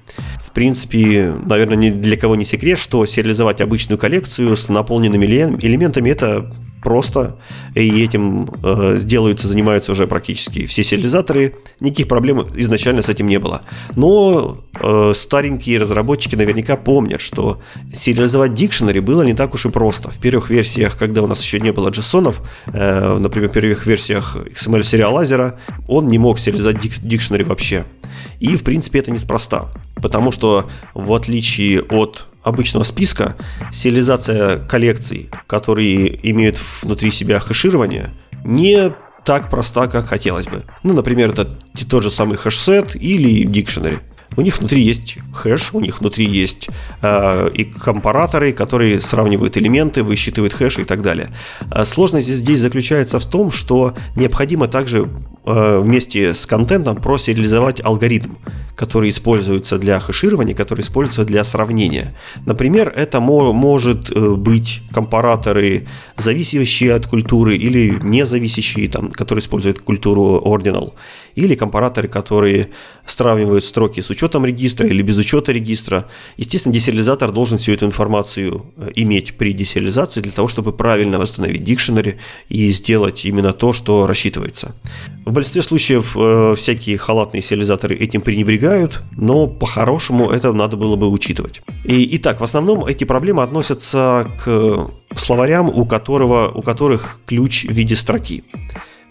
В принципе, наверное, ни для кого не секрет, что сериализовать обычную коллекцию с наполненными элементами – это просто, и этим э, сделаются, занимаются уже практически все сериализаторы. Никаких проблем изначально с этим не было. Но э, старенькие разработчики наверняка помнят, что сериализовать дикшенери было не так уж и просто. В первых версиях, когда у нас еще не было JSON, э, например, в первых версиях XML сериалайзера, он не мог сериализовать дик- дикшенери вообще. И, в принципе, это неспроста. Потому что, в отличие от обычного списка, сериализация коллекций, которые имеют внутри себя хэширование, не так проста, как хотелось бы. Ну, например, это тот же самый HashSet или Dictionary. У них внутри есть хэш, у них внутри есть э, и компараторы, которые сравнивают элементы, высчитывают хэш и так далее. А сложность здесь заключается в том, что необходимо также э, вместе с контентом просериализовать алгоритм, который используется для хэширования, который используется для сравнения. Например, это может э, быть компараторы, зависящие от культуры или не зависящие, там, которые используют культуру Ordinal, или компараторы, которые сравнивают строки с учетом регистра или без учета регистра. Естественно, десериализатор должен всю эту информацию э, иметь при десериализации для того, чтобы правильно восстановить дикшенери и сделать именно то, что рассчитывается. В большинстве случаев э, всякие халатные сериализаторы этим пренебрегают, но по-хорошему это надо было бы учитывать. И, итак, в основном эти проблемы относятся к словарям, у, которого, у которых ключ в виде строки.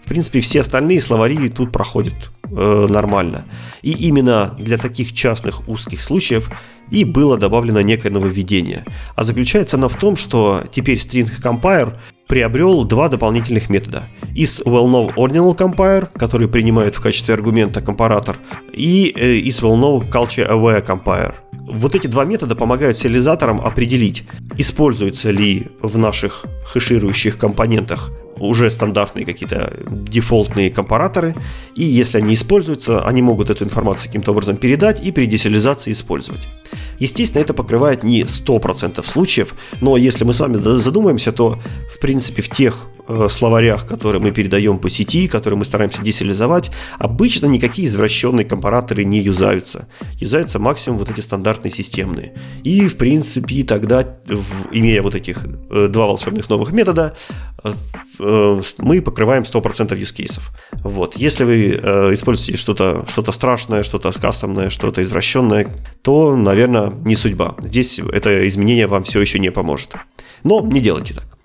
В принципе, все остальные словари тут проходят э, нормально. И именно для таких частных узких случаев и было добавлено некое нововведение. А заключается оно в том, что теперь string compare приобрел два дополнительных метода. Из well-known ordinal compare, который принимает в качестве аргумента компаратор, и э, из well-known culture aware compare. Вот эти два метода помогают сериализаторам определить, используются ли в наших хэширующих компонентах уже стандартные какие-то дефолтные компараторы, и если они используются, они могут эту информацию каким-то образом передать и при десериализации использовать. Естественно, это покрывает не 100% случаев, но если мы с вами задумаемся, то в принципе в тех э, словарях, которые мы передаем по сети, которые мы стараемся десериализовать, обычно никакие извращенные компараторы не юзаются. Юзаются максимум вот эти стандартные системные. И, в принципе, тогда, имея вот этих э, два волшебных новых метода, мы покрываем 100% use кейсов. Вот. Если вы используете что-то что страшное, что-то кастомное, что-то извращенное, то, наверное, не судьба. Здесь это изменение вам все еще не поможет. Но не делайте так.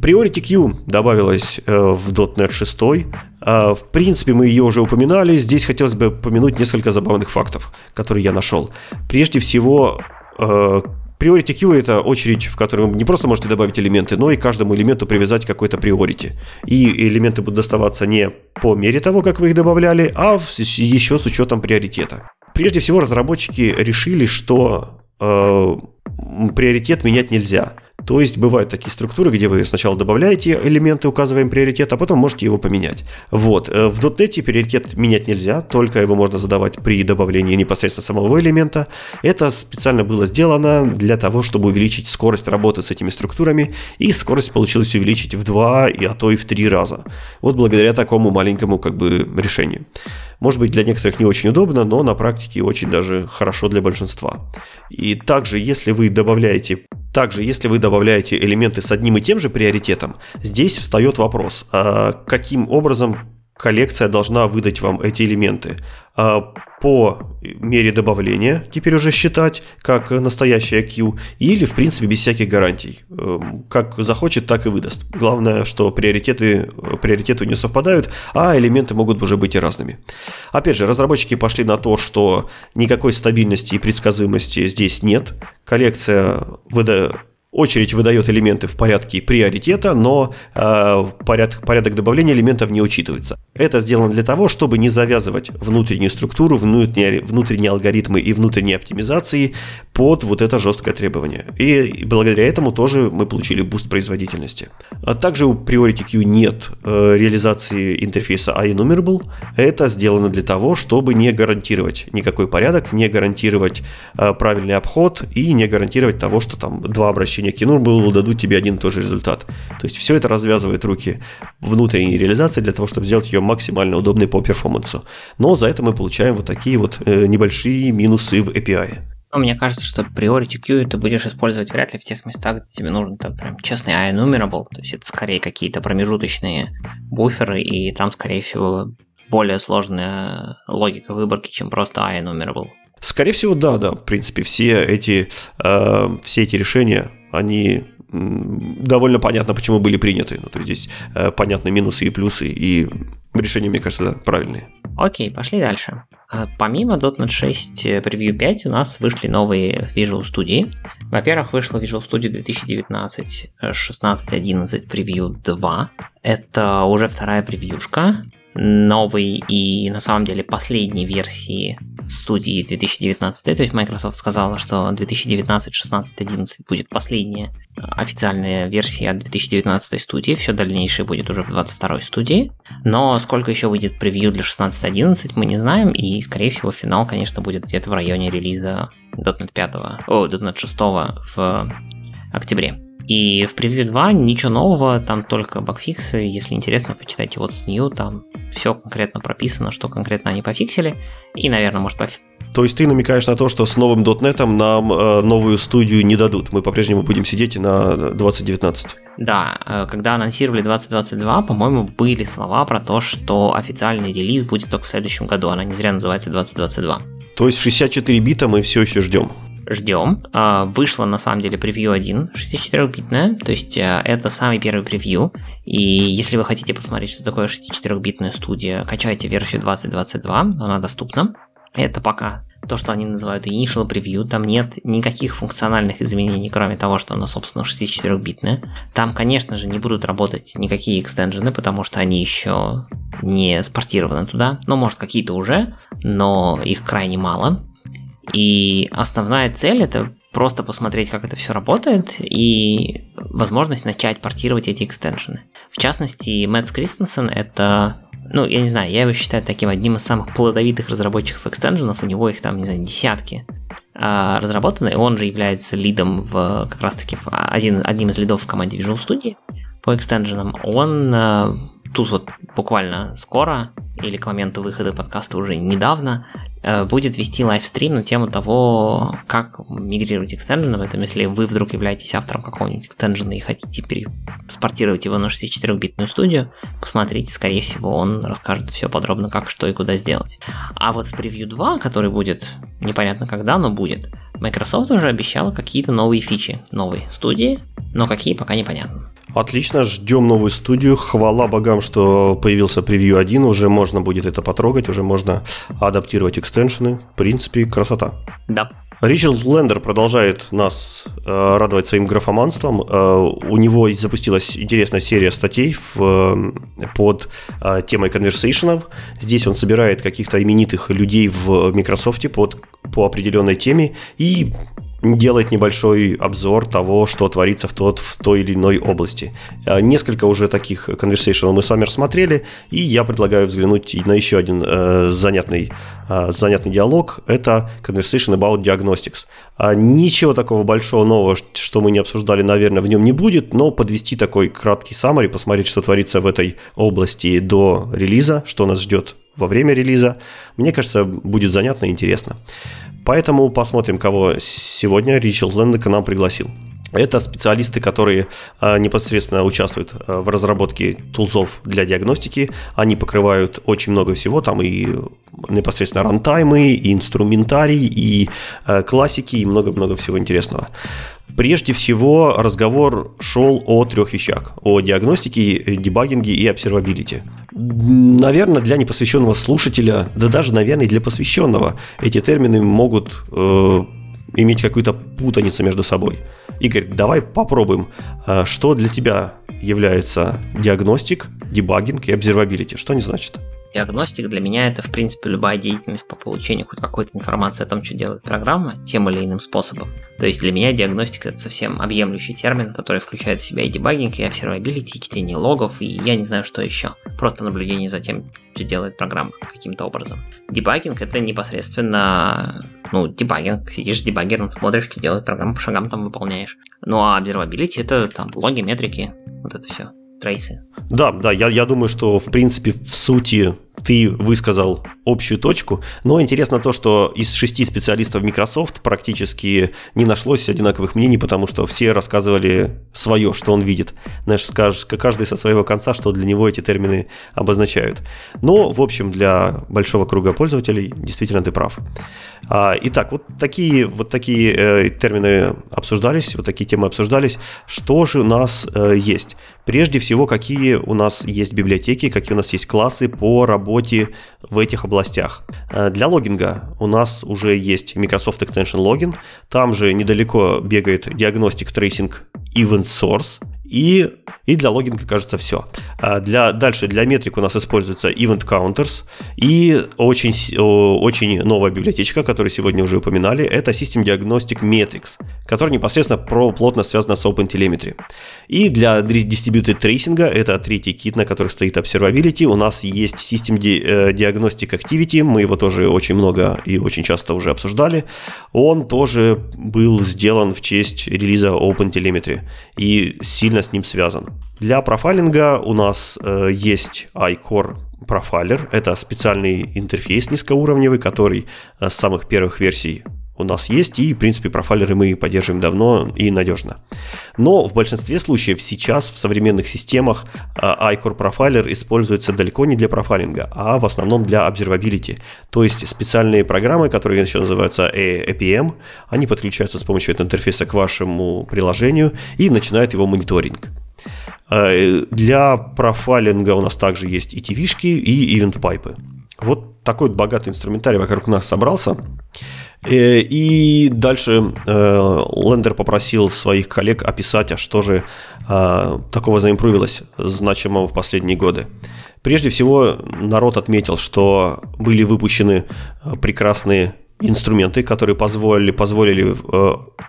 Priority Q добавилась э, в .NET 6. Э, в принципе, мы ее уже упоминали. Здесь хотелось бы помянуть несколько забавных фактов, которые я нашел. Прежде всего, э, Priority Queue это очередь, в которой вы не просто можете добавить элементы, но и каждому элементу привязать какой-то приорити. И элементы будут доставаться не по мере того, как вы их добавляли, а еще с учетом приоритета. Прежде всего, разработчики решили, что э, приоритет менять нельзя. То есть бывают такие структуры, где вы сначала добавляете элементы, указываем приоритет, а потом можете его поменять. Вот. Э, в .NET приоритет менять нельзя, только его можно задавать при добавлении непосредственно самого элемента. Это специально было сделано для того, чтобы увеличить скорость работы с этими структурами, и скорость получилось увеличить в два, а то и в три раза. Вот благодаря такому маленькому как бы решению. Может быть, для некоторых не очень удобно, но на практике очень даже хорошо для большинства. И также, если вы добавляете также, если вы добавляете элементы с одним и тем же приоритетом, здесь встает вопрос, а каким образом коллекция должна выдать вам эти элементы. А, по мере добавления теперь уже считать как настоящая queue или в принципе без всяких гарантий. Эм, как захочет, так и выдаст. Главное, что приоритеты, приоритеты не совпадают, а элементы могут уже быть и разными. Опять же, разработчики пошли на то, что никакой стабильности и предсказуемости здесь нет. Коллекция выдает Очередь выдает элементы в порядке приоритета, но э, порядок, порядок добавления элементов не учитывается. Это сделано для того, чтобы не завязывать внутреннюю структуру, внутренние, внутренние алгоритмы и внутренние оптимизации под вот это жесткое требование. И благодаря этому тоже мы получили boost производительности. А также у Priority Queue нет э, реализации интерфейса IEnumerable. Это сделано для того, чтобы не гарантировать никакой порядок, не гарантировать э, правильный обход и не гарантировать того, что там два обращения к Enumerable дадут тебе один и тот же результат. То есть все это развязывает руки внутренней реализации для того, чтобы сделать ее максимально удобной по перформансу. Но за это мы получаем вот такие вот э, небольшие минусы в API. Ну, мне кажется, что Priority Queue ты будешь использовать вряд ли в тех местах, где тебе нужен там прям честный iEnumerable, то есть это скорее какие-то промежуточные буферы, и там, скорее всего, более сложная логика выборки, чем просто iEnumerable. Скорее всего, да, да. В принципе, все эти, э, все эти решения они довольно понятно, почему были приняты. Ну, то есть здесь э, понятны минусы и плюсы, и решения, мне кажется, правильные. Окей, пошли дальше. А, помимо .NET 6 э, Preview 5 у нас вышли новые Visual Studio. Во-первых, вышла Visual Studio 2019 16.11 Preview 2. Это уже вторая превьюшка новой и на самом деле последней версии студии 2019. То есть Microsoft сказала, что 2019, 16, 11 будет последняя официальная версия от 2019 студии. Все дальнейшее будет уже в 22 студии. Но сколько еще выйдет превью для 16.11, мы не знаем. И, скорее всего, финал, конечно, будет где-то в районе релиза .NET 5, о, .NET 6 в октябре. И в превью 2 ничего нового, там только багфиксы. Если интересно, почитайте вот с New, там все конкретно прописано, что конкретно они пофиксили. И, наверное, может поф... То есть ты намекаешь на то, что с новым .NET нам э, новую студию не дадут. Мы по-прежнему будем сидеть на 2019. Да, э, когда анонсировали 2022, по-моему, были слова про то, что официальный релиз будет только в следующем году. Она не зря называется 2022. То есть 64 бита мы все еще ждем ждем. А, вышло на самом деле превью 1, 64-битное, то есть а, это самый первый превью. И если вы хотите посмотреть, что такое 64-битная студия, качайте версию 2022, она доступна. Это пока то, что они называют initial preview, там нет никаких функциональных изменений, кроме того, что оно, собственно, 64-битное. Там, конечно же, не будут работать никакие экстенжены, потому что они еще не спортированы туда. Ну, может, какие-то уже, но их крайне мало. И основная цель это просто посмотреть, как это все работает, и возможность начать портировать эти экстеншены. В частности, Мэтт Кристенсен это ну, я не знаю, я его считаю таким одним из самых плодовитых разработчиков экстеншенов, у него их там, не знаю, десятки а, разработаны, и он же является лидом в, как раз таки, в один, одним из лидов в команде Visual Studio по экстеншенам. Он а, тут вот буквально скоро, или к моменту выхода подкаста уже недавно, Э, будет вести лайвстрим на тему того, как мигрировать экстенжены. В этом, если вы вдруг являетесь автором какого-нибудь экстенжена и хотите переспортировать его на 64-битную студию, посмотрите, скорее всего, он расскажет все подробно, как, что и куда сделать. А вот в превью 2, который будет непонятно когда, но будет, Microsoft уже обещала какие-то новые фичи новой студии, но какие пока непонятно. Отлично, ждем новую студию. Хвала богам, что появился превью 1, уже можно будет это потрогать, уже можно адаптировать экстеншены. В принципе, красота. Да. Ричард Лендер продолжает нас э, радовать своим графоманством. Э, у него запустилась интересная серия статей в, э, под э, темой конверсейшенов. Здесь он собирает каких-то именитых людей в Microsoft под, по определенной теме и делает небольшой обзор того, что творится в, тот, в той или иной области. А, несколько уже таких conversation мы с вами рассмотрели, и я предлагаю взглянуть на еще один э, занятный, э, занятный диалог. Это conversation about diagnostics. А, ничего такого большого нового, что мы не обсуждали, наверное, в нем не будет, но подвести такой краткий summary, посмотреть, что творится в этой области до релиза, что нас ждет во время релиза, мне кажется, будет занятно и интересно. Поэтому посмотрим, кого сегодня Ричард Лэнд к нам пригласил. Это специалисты, которые э, непосредственно участвуют э, в разработке тулзов для диагностики. Они покрывают очень много всего, там и непосредственно рантаймы, и инструментарий, и э, классики, и много-много всего интересного. Прежде всего разговор шел о трех вещах. О диагностике, дебагинге и обсервабилити. Наверное, для непосвященного слушателя, да даже, наверное, для посвященного, эти термины могут э, иметь какую-то путаницу между собой. Игорь, давай попробуем, э, что для тебя является диагностик, дебагинг и обсервабилити. Что они значат? Диагностик для меня это, в принципе, любая деятельность по получению хоть какой-то информации о том, что делает программа, тем или иным способом. То есть для меня диагностика это совсем объемлющий термин, который включает в себя и дебагинг, и обсервабилити, и чтение логов, и я не знаю, что еще. Просто наблюдение за тем, что делает программа каким-то образом. Дебагинг это непосредственно ну, дебагинг, сидишь с дебаггером, смотришь, что делает программа, по шагам там выполняешь. Ну, а observability это там логи, метрики, вот это все трейсы. Да, да, я, я думаю, что в принципе в сути ты высказал общую точку, но интересно то, что из шести специалистов Microsoft практически не нашлось одинаковых мнений, потому что все рассказывали свое, что он видит. Знаешь, скажешь, каждый со своего конца, что для него эти термины обозначают. Но, в общем, для большого круга пользователей действительно ты прав. А, итак, вот такие, вот такие э, термины обсуждались, вот такие темы обсуждались. Что же у нас э, есть? Прежде всего, какие у нас есть библиотеки, какие у нас есть классы по работе в этих областях. Э, для logging а у нас уже есть Microsoft Extension Logging, там же недалеко бегает Diagnostic Tracing Event Source, И, и для логинга, кажется, все. А для, дальше для метрик у нас используется Event Counters и очень, очень новая библиотечка, которую сегодня уже упоминали, это System Diagnostic Metrics, которая непосредственно про, плотно связана с OpenTelemetry. И для Distributed Tracing, это третий кит, на который стоит Observability, у нас есть System э, Diagnostic Activity, мы его тоже очень много и очень часто уже обсуждали. Он тоже был сделан в честь релиза OpenTelemetry и сильно с ним связан. Для профайлинга у нас э, есть iCore профайлер. Это специальный интерфейс низкоуровневый, который э, с самых первых версий у нас есть, и, в принципе, профайлеры мы поддерживаем давно и надежно. Но в большинстве случаев сейчас в современных системах а, iCore Profiler используется далеко не для профайлинга, а в основном для observability. То есть специальные программы, которые еще называются APM, они подключаются с помощью этого интерфейса к вашему приложению и начинают его мониторинг. А, для профайлинга у нас также есть ETW -шки, и EventPipe ы. Вот такой богатый инструментарий вокруг нас собрался. Э, и дальше э, Лендер попросил своих коллег описать, а что же э, такого заимпровилось значимого в последние годы. Прежде всего, народ отметил, что были выпущены прекрасные инструменты, которые позволили, позволили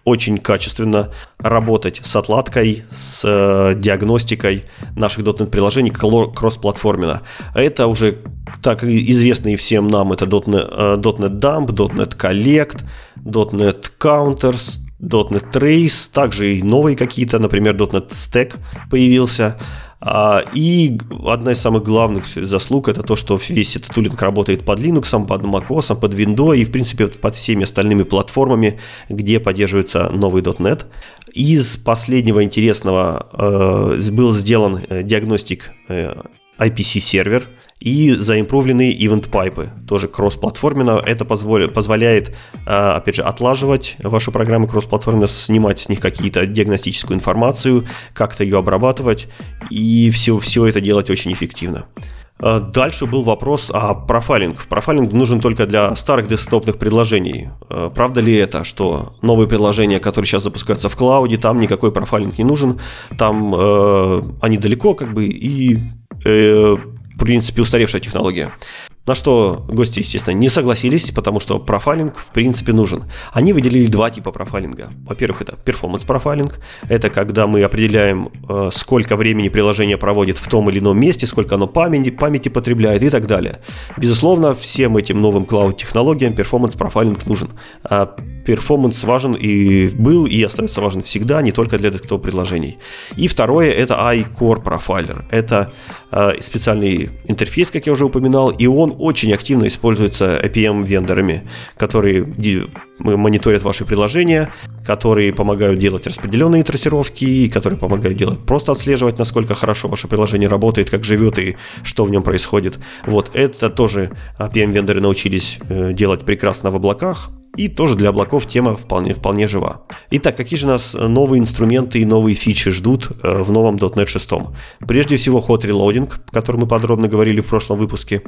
очень качественно работать с отладкой, с диагностикой наших .NET приложений кросс-платформенно. Это уже так известные всем нам, это .NET, э, .NET Dump, .NET Collect, .NET Counters, .NET Trace, также и новые какие-то, например, .NET Stack появился. А, и одна из самых главных заслуг это то, что весь этот тулинг работает под Linux, под macOS, под Windows и, в принципе, под всеми остальными платформами, где поддерживается новый .NET. Из последнего интересного э, был сделан э, диагностик IPC-сервер – и заимпровленные event пайпы, тоже кросс-платформенно. Это позволит, позволяет, а, опять же, отлаживать ваши программы кросс-платформенно, снимать с них какие-то диагностическую информацию, как-то ее обрабатывать, и все, все это делать очень эффективно. А, дальше был вопрос о профайлинг. Профайлинг нужен только для старых десктопных предложений. А, правда ли это, что новые приложения, которые сейчас запускаются в клауде, там никакой профайлинг не нужен, там э, они далеко как бы и э, в принципе, устаревшая технология. На что гости, естественно, не согласились, потому что профайлинг в принципе нужен. Они выделили два типа профайлинга. Во-первых, это performance profiling. Это когда мы определяем, э, сколько времени приложение проводит в том или ином месте, сколько оно памяти, памяти потребляет и так далее. Безусловно, всем этим новым cloud-технологиям performance profiling нужен. Performance важен и был, и остается важен всегда, не только для desktop приложений. И второе это ICorProfiler. Это э, специальный интерфейс, как я уже упоминал, и он очень активно используется APM-вендорами, которые мониторят ваши приложения, которые помогают делать распределенные трассировки, которые помогают делать просто отслеживать, насколько хорошо ваше приложение работает, как живет и что в нем происходит. Вот это тоже APM-вендоры научились э, делать прекрасно в облаках, и тоже для облаков тема вполне, вполне жива. Итак, какие же нас новые инструменты и новые фичи ждут э, в новом .NET 6? Прежде всего, Hot Reloading, о котором мы подробно говорили в прошлом выпуске.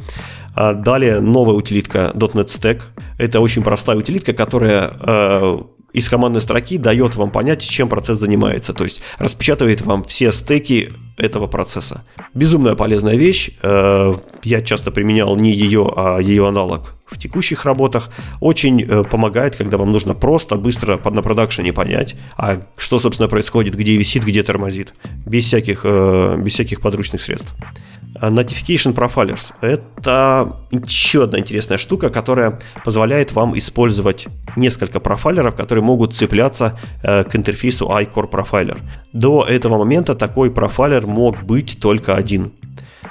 А далее новая утилитка .NET Stack. Это очень простая утилитка, которая э, из командной строки дает вам понять, чем процесс занимается. То есть распечатывает вам все стеки этого процесса. Безумная полезная вещь. Э, я часто применял не ее, а ее аналог в текущих работах. Очень э, помогает, когда вам нужно просто, быстро на продакшене понять, а что, собственно, происходит, где висит, где тормозит, без всяких, э, без всяких подручных средств. Notification Profilers – это еще одна интересная штука, которая позволяет вам использовать несколько профайлеров, которые могут цепляться э, к интерфейсу iCore Profiler. До этого момента такой профайлер мог быть только один –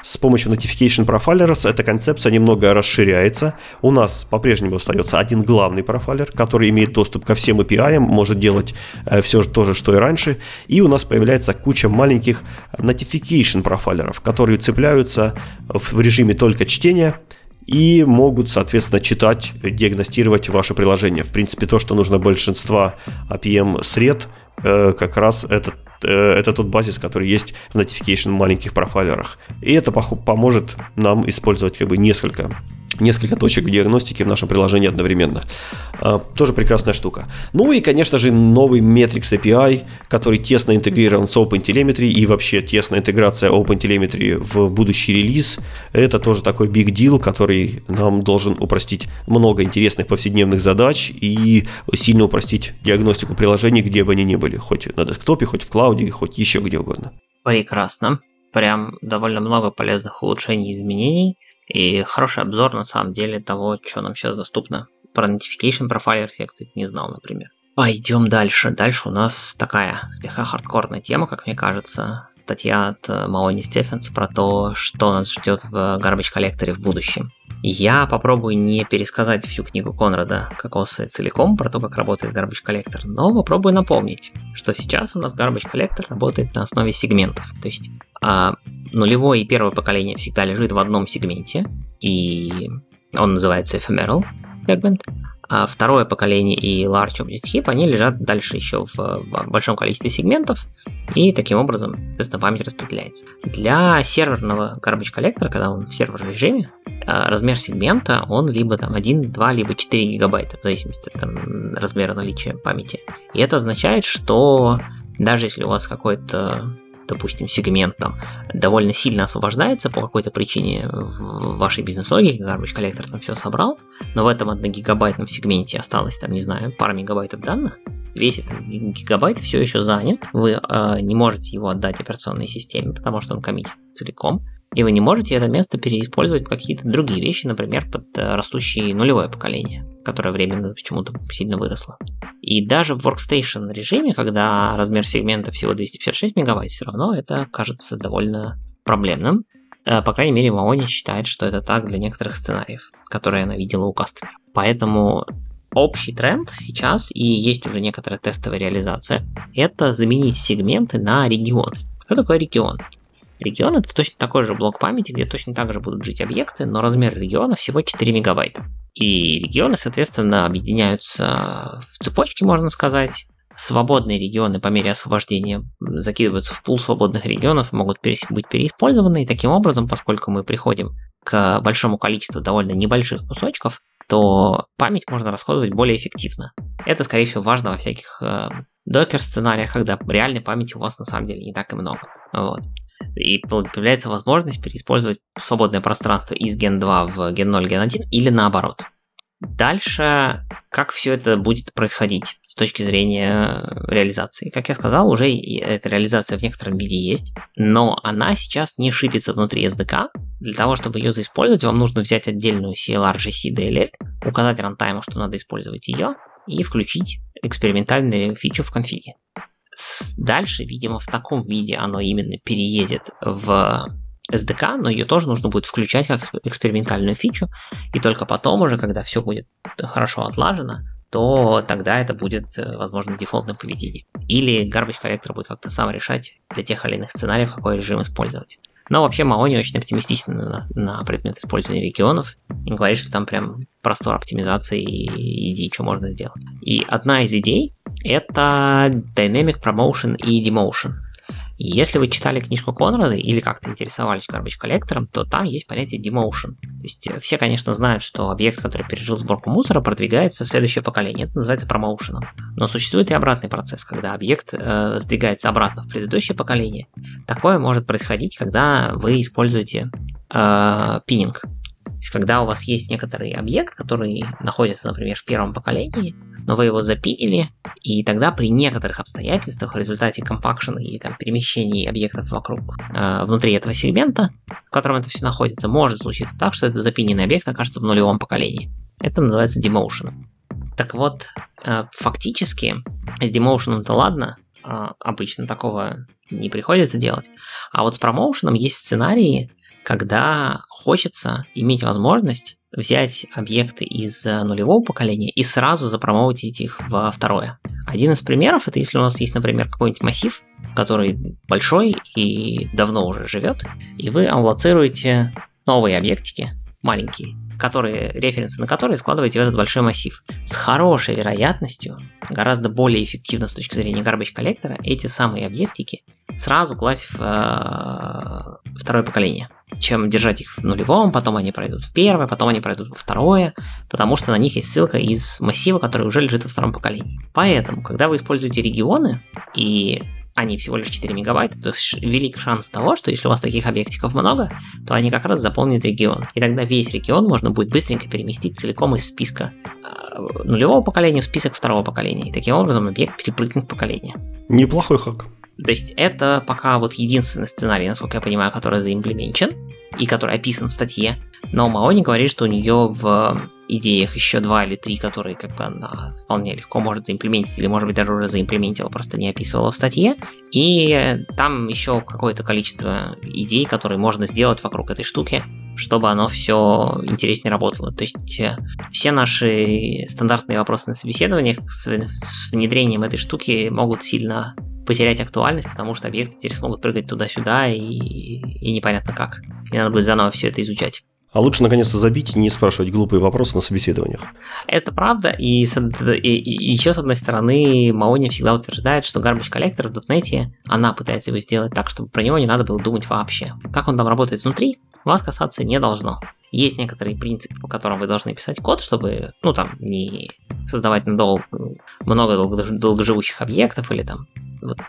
с помощью Notification Profilers эта концепция немного расширяется. У нас по-прежнему остается один главный профайлер, который имеет доступ ко всем API, может делать э, все то же, что и раньше. И у нас появляется куча маленьких Notification профайлеров, которые цепляются в режиме только чтения и могут, соответственно, читать, диагностировать ваше приложение. В принципе, то, что нужно большинство APM-сред, э, как раз этот это тот базис, который есть в notification маленьких профайлерах. И это поможет нам использовать как бы несколько несколько точек диагностики в нашем приложении одновременно. А, тоже прекрасная штука. Ну и, конечно же, новый Metrics API, который тесно интегрирован с OpenTelemetry и вообще тесная интеграция OpenTelemetry в будущий релиз. Это тоже такой big deal, который нам должен упростить много интересных повседневных задач и сильно упростить диагностику приложений, где бы они ни были, хоть на десктопе, хоть в клауде, хоть еще где угодно. Прекрасно. Прям довольно много полезных улучшений и изменений. И хороший обзор на самом деле того, что нам сейчас доступно. Про Notification Profiler я, кстати, не знал, например. А идем дальше. Дальше у нас такая слегка хардкорная тема, как мне кажется. Статья от э, Малони Стефенс про то, что нас ждет в Garbage коллекторе в будущем. Я попробую не пересказать всю книгу Конрада Кокоса целиком про то, как работает Garbage Collector, но попробую напомнить, что сейчас у нас Garbage Collector работает на основе сегментов. То есть а, нулевое и первое поколение всегда лежит в одном сегменте, и он называется ephemeral segment, а второе поколение и Large Object Heap, они лежат дальше еще в большом количестве сегментов, и таким образом, соответственно, память распределяется. Для серверного garbage коллектора, когда он в сервер режиме, а, размер сегмента, он либо там 1, 2, либо 4 гигабайта, в зависимости от там, размера наличия памяти. И это означает, что даже если у вас какой-то допустим, сегмент там довольно сильно освобождается по какой-то причине в вашей бизнес-логике, garbage коллектор там все собрал, но в этом 1 гигабайтном сегменте осталось там, не знаю, пара мегабайтов данных, весь этот гигабайт все еще занят, вы э, не можете его отдать операционной системе, потому что он коммитится целиком, и вы не можете это место переиспользовать в какие-то другие вещи, например, под э, растущее нулевое поколение, которое временно почему-то сильно выросло. И даже в workstation режиме, когда размер сегмента всего 256 мегабайт, все равно это кажется довольно проблемным. Э, по крайней мере, Маони считает, что это так для некоторых сценариев, которые она видела у кастомера. Поэтому общий тренд сейчас, и есть уже некоторая тестовая реализация, это заменить сегменты на регионы. Что такое регион? Регион это точно такой же блок памяти, где точно так же будут жить объекты, но размер региона всего 4 мегабайта. И регионы, соответственно, объединяются в цепочки, можно сказать. Свободные регионы по мере освобождения закидываются в пул свободных регионов, могут быть переиспользованы. И таким образом, поскольку мы приходим к большому количеству довольно небольших кусочков, то память можно расходовать более эффективно. Это, скорее всего, важно во всяких э, докер-сценариях, когда реальной памяти у вас на самом деле не так и много. Вот. И появляется возможность переиспользовать свободное пространство из Gen 2 в Gen 0, Gen 1 или наоборот. Дальше, как все это будет происходить с точки зрения реализации? Как я сказал, уже эта реализация в некотором виде есть, но она сейчас не шипится внутри SDK. Для того, чтобы ее заиспользовать, вам нужно взять отдельную CLRGC DLL, указать рантайму, что надо использовать ее, и включить экспериментальную фичу в конфиге. Дальше, видимо, в таком виде оно именно переедет в SDK, но ее тоже нужно будет включать как экспериментальную фичу, и только потом уже, когда все будет хорошо отлажено, то тогда это будет, э, возможно, дефолтным поведением. Или garbage коллектор будет как-то сам решать для тех или иных сценариев, какой режим использовать. Но вообще Маони очень оптимистичен на, на предмет использования регионов и говорит, что там прям простор оптимизации и идей, что можно сделать. И одна из идей это Dynamic Promotion и Demotion. Если вы читали книжку Конрада или как-то интересовались garbage коллектором, то там есть понятие demotion. То есть э, все, конечно, знают, что объект, который пережил сборку мусора, продвигается в следующее поколение. Это называется промоушеном. Но существует и обратный процесс, когда объект э, сдвигается обратно в предыдущее поколение. Такое может происходить, когда вы используете э, пининг. То есть, когда у вас есть некоторый объект, который находится, например, в первом поколении, но вы его запилили, и тогда при некоторых обстоятельствах в результате компакшена и там, перемещений объектов вокруг, э, внутри этого сегмента, в котором это все находится, может случиться так, что этот запиненный объект окажется в нулевом поколении. Это называется demotion. Так вот, э, фактически с demotion-то ладно, э, обычно такого не приходится делать. А вот с промоушеном есть сценарии, когда хочется иметь возможность взять объекты из э, нулевого поколения и сразу запромоутить их во второе. Один из примеров это если у нас есть, например, какой-нибудь массив, который большой и давно уже живет, и вы аллоцируете новые объектики, маленькие, которые, референсы на которые складываете в этот большой массив. С хорошей вероятностью, гораздо более эффективно с точки зрения garbage коллектора, эти самые объектики сразу класть в э, второе поколение. чем держать их в нулевом, потом они пройдут в первое, потом они пройдут во второе, потому что на них есть ссылка из массива, который уже лежит во втором поколении. Поэтому, когда вы используете регионы и они всего лишь 4 мегабайта, то есть велик шанс того, что если у вас таких объектиков много, то они как раз заполнят регион. И тогда весь регион можно будет быстренько переместить целиком из списка а, нулевого поколения в список второго поколения. И таким образом объект перепрыгнет поколение. Неплохой хак. То есть это пока вот единственный сценарий, насколько я понимаю, который заимплеменчен и который описан в статье. Но Маони говорит, что у нее в идеях еще два или три, которые как бы она вполне легко может заимплементить, или может быть даже уже заимплементила, просто не описывала в статье. И там еще какое-то количество идей, которые можно сделать вокруг этой штуки, чтобы оно все интереснее работало. То есть э, все наши стандартные вопросы на собеседованиях с внедрением этой штуки могут сильно потерять актуальность, потому что объекты теперь смогут прыгать туда-сюда и, и непонятно как. И надо будет заново все это изучать. А лучше наконец-то забить и не спрашивать глупые вопросы на собеседованиях. Это правда, и, и, и еще с одной стороны, Маони всегда утверждает, что Garbage Collector в .NET, она пытается его сделать так, чтобы про него не надо было думать вообще. Как он там работает внутри, вас касаться не должно. Есть некоторые принципы, по которым вы должны писать код, чтобы, ну там, не создавать надолго много долгоживущих объектов или там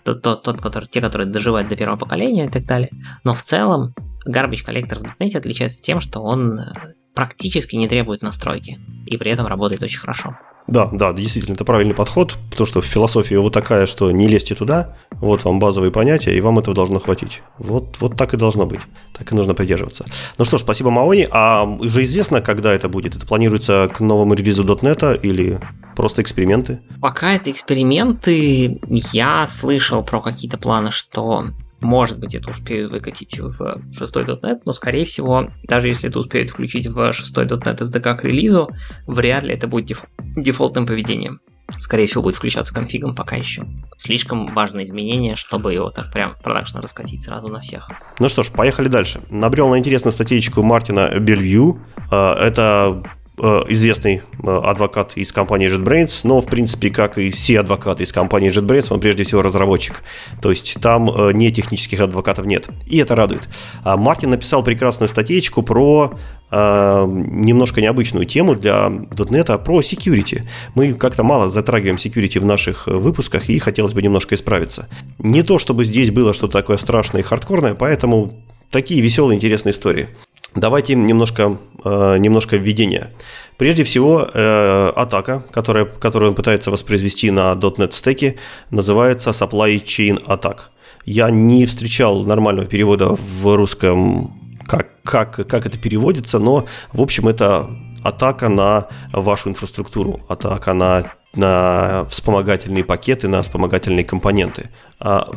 тот, тот, тот который, те, которые доживают до первого поколения и так далее. Но в целом Garbage коллектор в .NET отличается тем, что он э, практически не требует настройки и при этом работает очень хорошо. Да, да, действительно, это правильный подход, потому что философия вот такая, что не лезьте туда, вот вам базовые понятия, и вам этого должно хватить. Вот, вот так и должно быть, так и нужно придерживаться. Ну что ж, спасибо, Маони. А уже известно, когда это будет? Это планируется к новому релизу .NET или просто эксперименты? Пока это эксперименты, я слышал про какие-то планы, что может быть, это успеют выкатить в 6.NET, но, скорее всего, даже если это успеют включить в 6.NET SDK к релизу, вряд ли это будет деф- дефолтным поведением. Скорее всего, будет включаться конфигом пока еще. Слишком важное изменение, чтобы его так прям в продакшн раскатить сразу на всех. Ну что ж, поехали дальше. Набрел на интересную статейку Мартина Бельвью. Э, это известный э, адвокат из компании JetBrains, но, в принципе, как и все адвокаты из компании JetBrains, он прежде всего разработчик. То есть там э, не технических адвокатов нет. И это радует. А Мартин написал прекрасную статейку про э, немножко необычную тему для .NET, про security. Мы как-то мало затрагиваем security в наших выпусках, и хотелось бы немножко исправиться. Не то, чтобы здесь было что-то такое страшное и хардкорное, поэтому такие веселые, интересные истории. Давайте немножко, э, немножко введения. Прежде всего, э, атака, которая, которую он пытается воспроизвести на .NET стеке, называется Supply Chain Attack. Я не встречал нормального перевода в русском, как, как, как это переводится, но, в общем, это атака на вашу инфраструктуру, атака на на вспомогательные пакеты, на вспомогательные компоненты. А,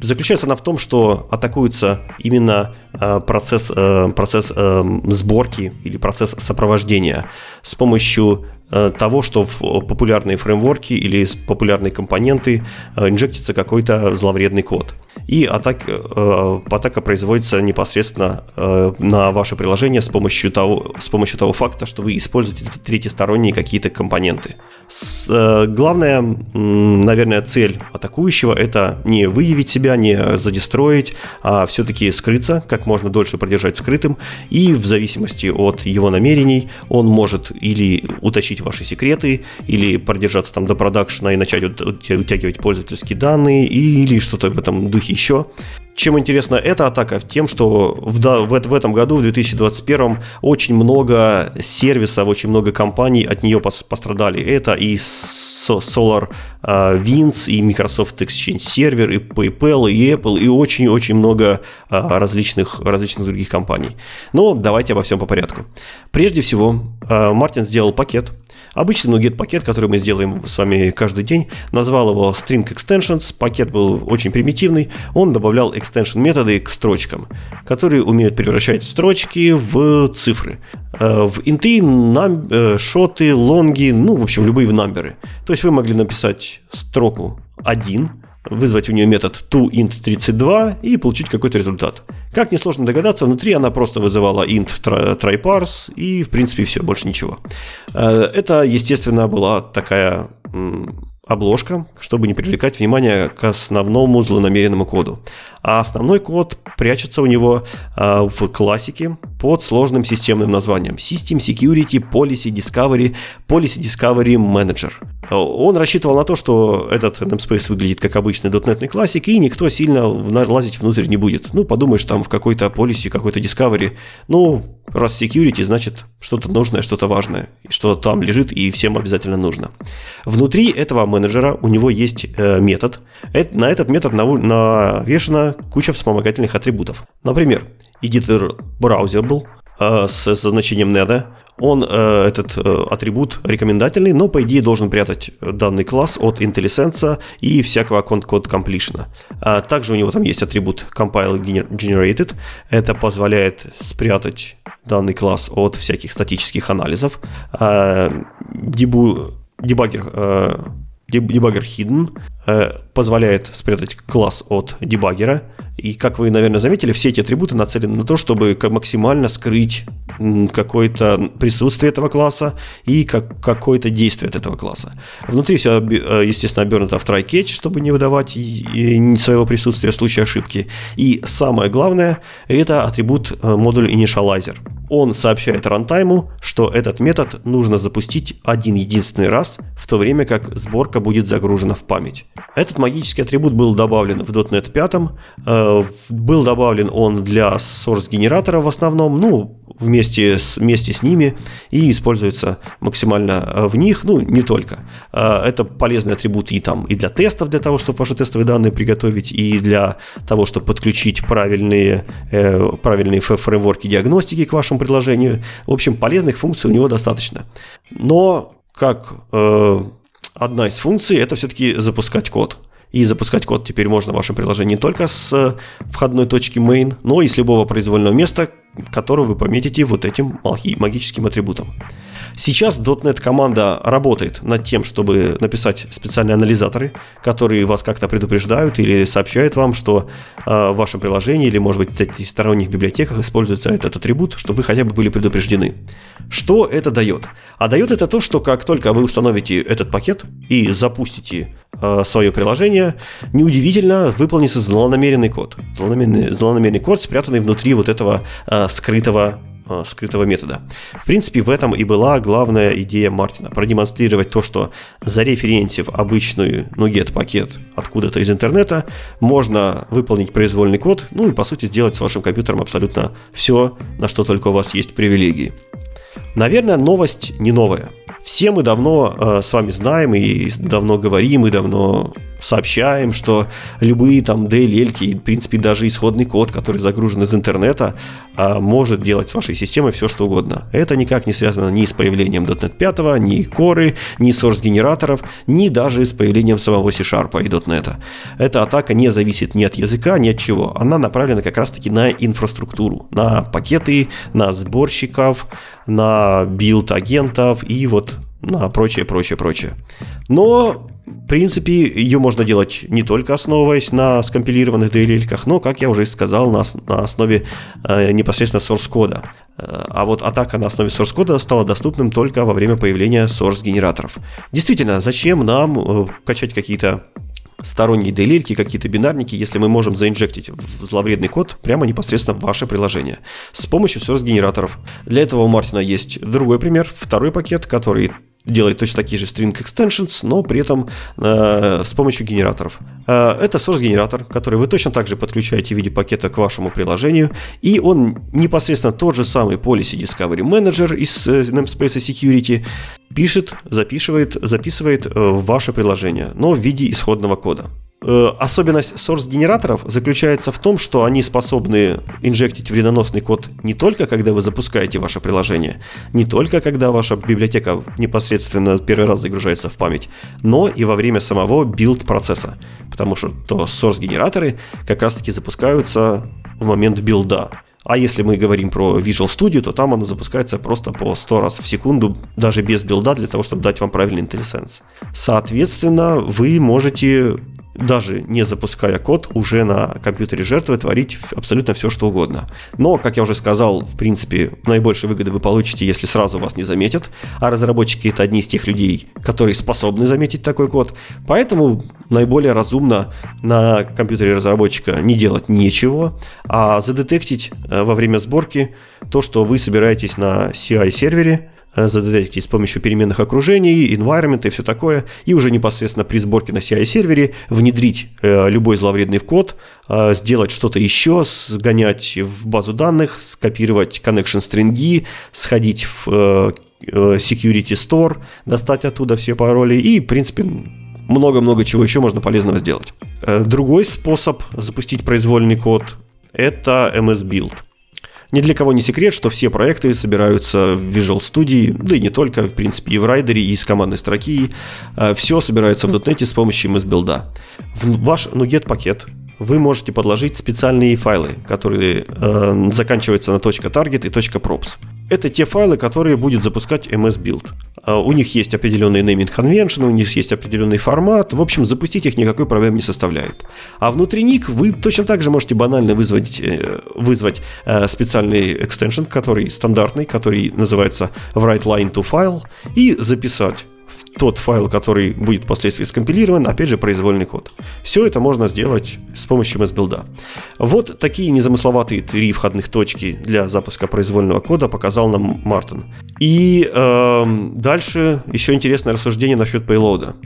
заключается она в том, что атакуется именно а, процесс, э, процесс э, сборки или процесс сопровождения с помощью того, что в популярные фреймворки или популярные компоненты э, инжектится какой-то зловредный код. И атак, э, атака производится непосредственно на ваше приложение с помощью, того, с помощью того факта, что вы используете третьесторонние какие-то компоненты. С, главная, наверное, цель атакующего – это не выявить себя, не задестроить, а все-таки скрыться, как можно дольше продержать скрытым, и в зависимости от его намерений он может или утащить ваши секреты, или продержаться там до продакшена и начать утягивать пользовательские данные, или что-то в этом духе еще. Чем интересна эта атака? Тем, что в, в, в этом году, в 2021, очень много сервисов, очень много компаний от нее пострадали. Это и Solar uh, Winds, и Microsoft Exchange Server, и PayPal, и Apple, и очень-очень много uh, различных, различных других компаний. Но давайте обо всем по порядку. Прежде всего, uh, Мартин сделал пакет, Обычный NuGet пакет, который мы сделаем с вами каждый день, назвал его String Extensions. Пакет был очень примитивный. Он добавлял extension методы к строчкам, которые умеют превращать строчки в цифры. Э, в инты, нам, э, шоты, лонги, ну, в общем, любые намберы. То есть вы могли написать строку 1, вызвать в нее метод toInt32 и получить какой-то результат. Как несложно догадаться, внутри она просто вызывала int tryparse и, в принципе, все, больше ничего. Э, это, естественно, была такая обложка, чтобы не привлекать внимание к основному злонамеренному коду. А основной код прячется у него э, в классике под сложным системным названием System Security Policy Discovery Policy Discovery Manager. Он рассчитывал на то, что этот namespace выглядит как обычный .NET классик, и никто сильно лазить внутрь не будет. Ну, подумаешь, там в какой-то полисе, какой-то Discovery, ну, раз security, значит, что-то нужное, что-то важное, что там лежит и всем обязательно нужно. Внутри этого менеджера у него есть э, метод. Это, на этот метод навешена куча вспомогательных атрибутов. Например, editor browserable э, с, со значением nether, он, э, этот э, атрибут рекомендательный, но по идее должен прятать данный класс от IntelliSense и всякого код completion. А также у него там есть атрибут compile generated. Это позволяет спрятать данный класс от всяких статических анализов. Дебу, дебаггер э, дебаггер hidden позволяет спрятать класс от дебаггера. И как вы, наверное, заметили, все эти атрибуты нацелены на то, чтобы максимально скрыть какое-то присутствие этого класса и как, какое-то действие от этого класса. Внутри все, э, естественно, обернуто в try-catch, чтобы не выдавать своего присутствия в случае ошибки. И самое главное, это атрибут э, модуль initializer. Он сообщает рантайму, что этот метод нужно запустить один единственный раз, в то время как сборка будет загружена в память. Этот магический атрибут был добавлен в .NET 5, э, был добавлен он для source-генератора в основном, ну, вместе с, вместе с ними и используется максимально э, в них, ну, не только. Э, это полезный атрибут и там, и для тестов, для того, чтобы ваши тестовые данные приготовить, и для того, чтобы подключить правильные, правильные фреймворки диагностики к вашему приложению. В общем, полезных функций у него достаточно. Но как одна из функций это все-таки запускать код. И запускать код теперь можно в вашем приложении не только с входной точки main, но и с любого произвольного места, которое вы пометите вот этим магическим атрибутом. Сейчас .NET команда работает над тем, чтобы написать специальные анализаторы, которые вас как-то предупреждают или сообщают вам, что э, в вашем приложении или, может быть, в сторонних библиотеках используется этот атрибут, что вы хотя бы были предупреждены. Что это дает? А дает это то, что как только вы установите этот пакет и запустите э, свое приложение, неудивительно выполнится злонамеренный код. Злонамеренный, злонамеренный код, спрятанный внутри вот этого э, скрытого Э, скрытого метода. В принципе, в этом и была главная идея Мартина. Продемонстрировать то, что зареференсив обычную NuGet пакет откуда-то из интернета, можно выполнить произвольный код, ну и по сути сделать с вашим компьютером абсолютно все, на что только у вас есть привилегии. Наверное, новость не новая. Все мы давно э, с вами знаем и давно говорим, и давно сообщаем, что любые там DLL, в принципе, даже исходный код, который загружен из интернета, а, может делать с вашей системой все, что угодно. Это никак не связано ни с появлением .NET 5, ни коры, ни source-генераторов, ни даже с появлением самого C-Sharp и .NET. Эта атака не зависит ни от языка, ни от чего. Она направлена как раз-таки на инфраструктуру, на пакеты, на сборщиков, на build агентов и вот на прочее, прочее, прочее. Но в принципе, ее можно делать не только основываясь на скомпилированных DLL, но, как я уже сказал, на, основе э, непосредственно source кода. Э, а вот атака на основе source кода стала доступным только во время появления source генераторов. Действительно, зачем нам э, качать какие-то сторонние DLL, какие-то бинарники, если мы можем заинжектить зловредный код прямо непосредственно в ваше приложение с помощью source-генераторов. Для этого у Мартина есть другой пример, второй пакет, который делает точно такие же string extensions, но при этом э, с помощью генераторов. Э, это source-генератор, который вы точно так же подключаете в виде пакета к вашему приложению, и он непосредственно тот же самый Policy Discovery Manager из э, namespace Security пишет, записывает, записывает э, ваше приложение, но в виде исходного кода. Э, особенность source-генераторов заключается в том, что они способны инжектить вредоносный код не только когда вы запускаете ваше приложение, не только когда ваша библиотека непосредственно первый раз загружается в память, но и во время самого билд-процесса. Потому что то source-генераторы как раз-таки запускаются в момент билда. А если мы говорим про Visual Studio, то там оно запускается просто по 100 раз в секунду, даже без билда, для того, чтобы дать вам правильный IntelliSense. Соответственно, вы можете даже не запуская код, уже на компьютере жертвы творить абсолютно все, что угодно. Но, как я уже сказал, в принципе, наибольшие выгоды вы получите, если сразу вас не заметят, а разработчики это одни из тех людей, которые способны заметить такой код. Поэтому наиболее разумно на компьютере разработчика не делать ничего, а задетектить э, во время сборки то, что вы собираетесь на CI-сервере, Э, задетектить с помощью переменных окружений, environment и все такое, и уже непосредственно при сборке на CI-сервере внедрить э, любой зловредный код, э, сделать что-то еще, сгонять в базу данных, скопировать connection стринги, сходить в security store, достать оттуда все пароли и, в принципе, много-много чего еще можно полезного сделать. Другой способ запустить произвольный код – это MS Build – ни для кого не секрет, что все проекты собираются в Visual Studio, да и не только, в принципе, и в райдере, и из командной строки. Э, все собирается в .NET с помощью MS-билда. В ваш NuGet пакет вы можете подложить специальные файлы, которые э, заканчиваются на .target и .props. Это те файлы, которые будет запускать MS Build. А, у них есть определенный naming convention, у них есть определенный формат. В общем, запустить их никакой проблем не составляет. А внутри них вы точно так же можете банально вызвать, э, вызвать э, специальный extension, который стандартный, который называется write line to file, и записать тот файл, который будет впоследствии скомпилирован, опять же, произвольный код. Все это можно сделать с помощью MSBuild. Вот такие незамысловатые три входных точки для запуска произвольного кода показал нам Мартин. И э, дальше еще интересное рассуждение насчет пейлода.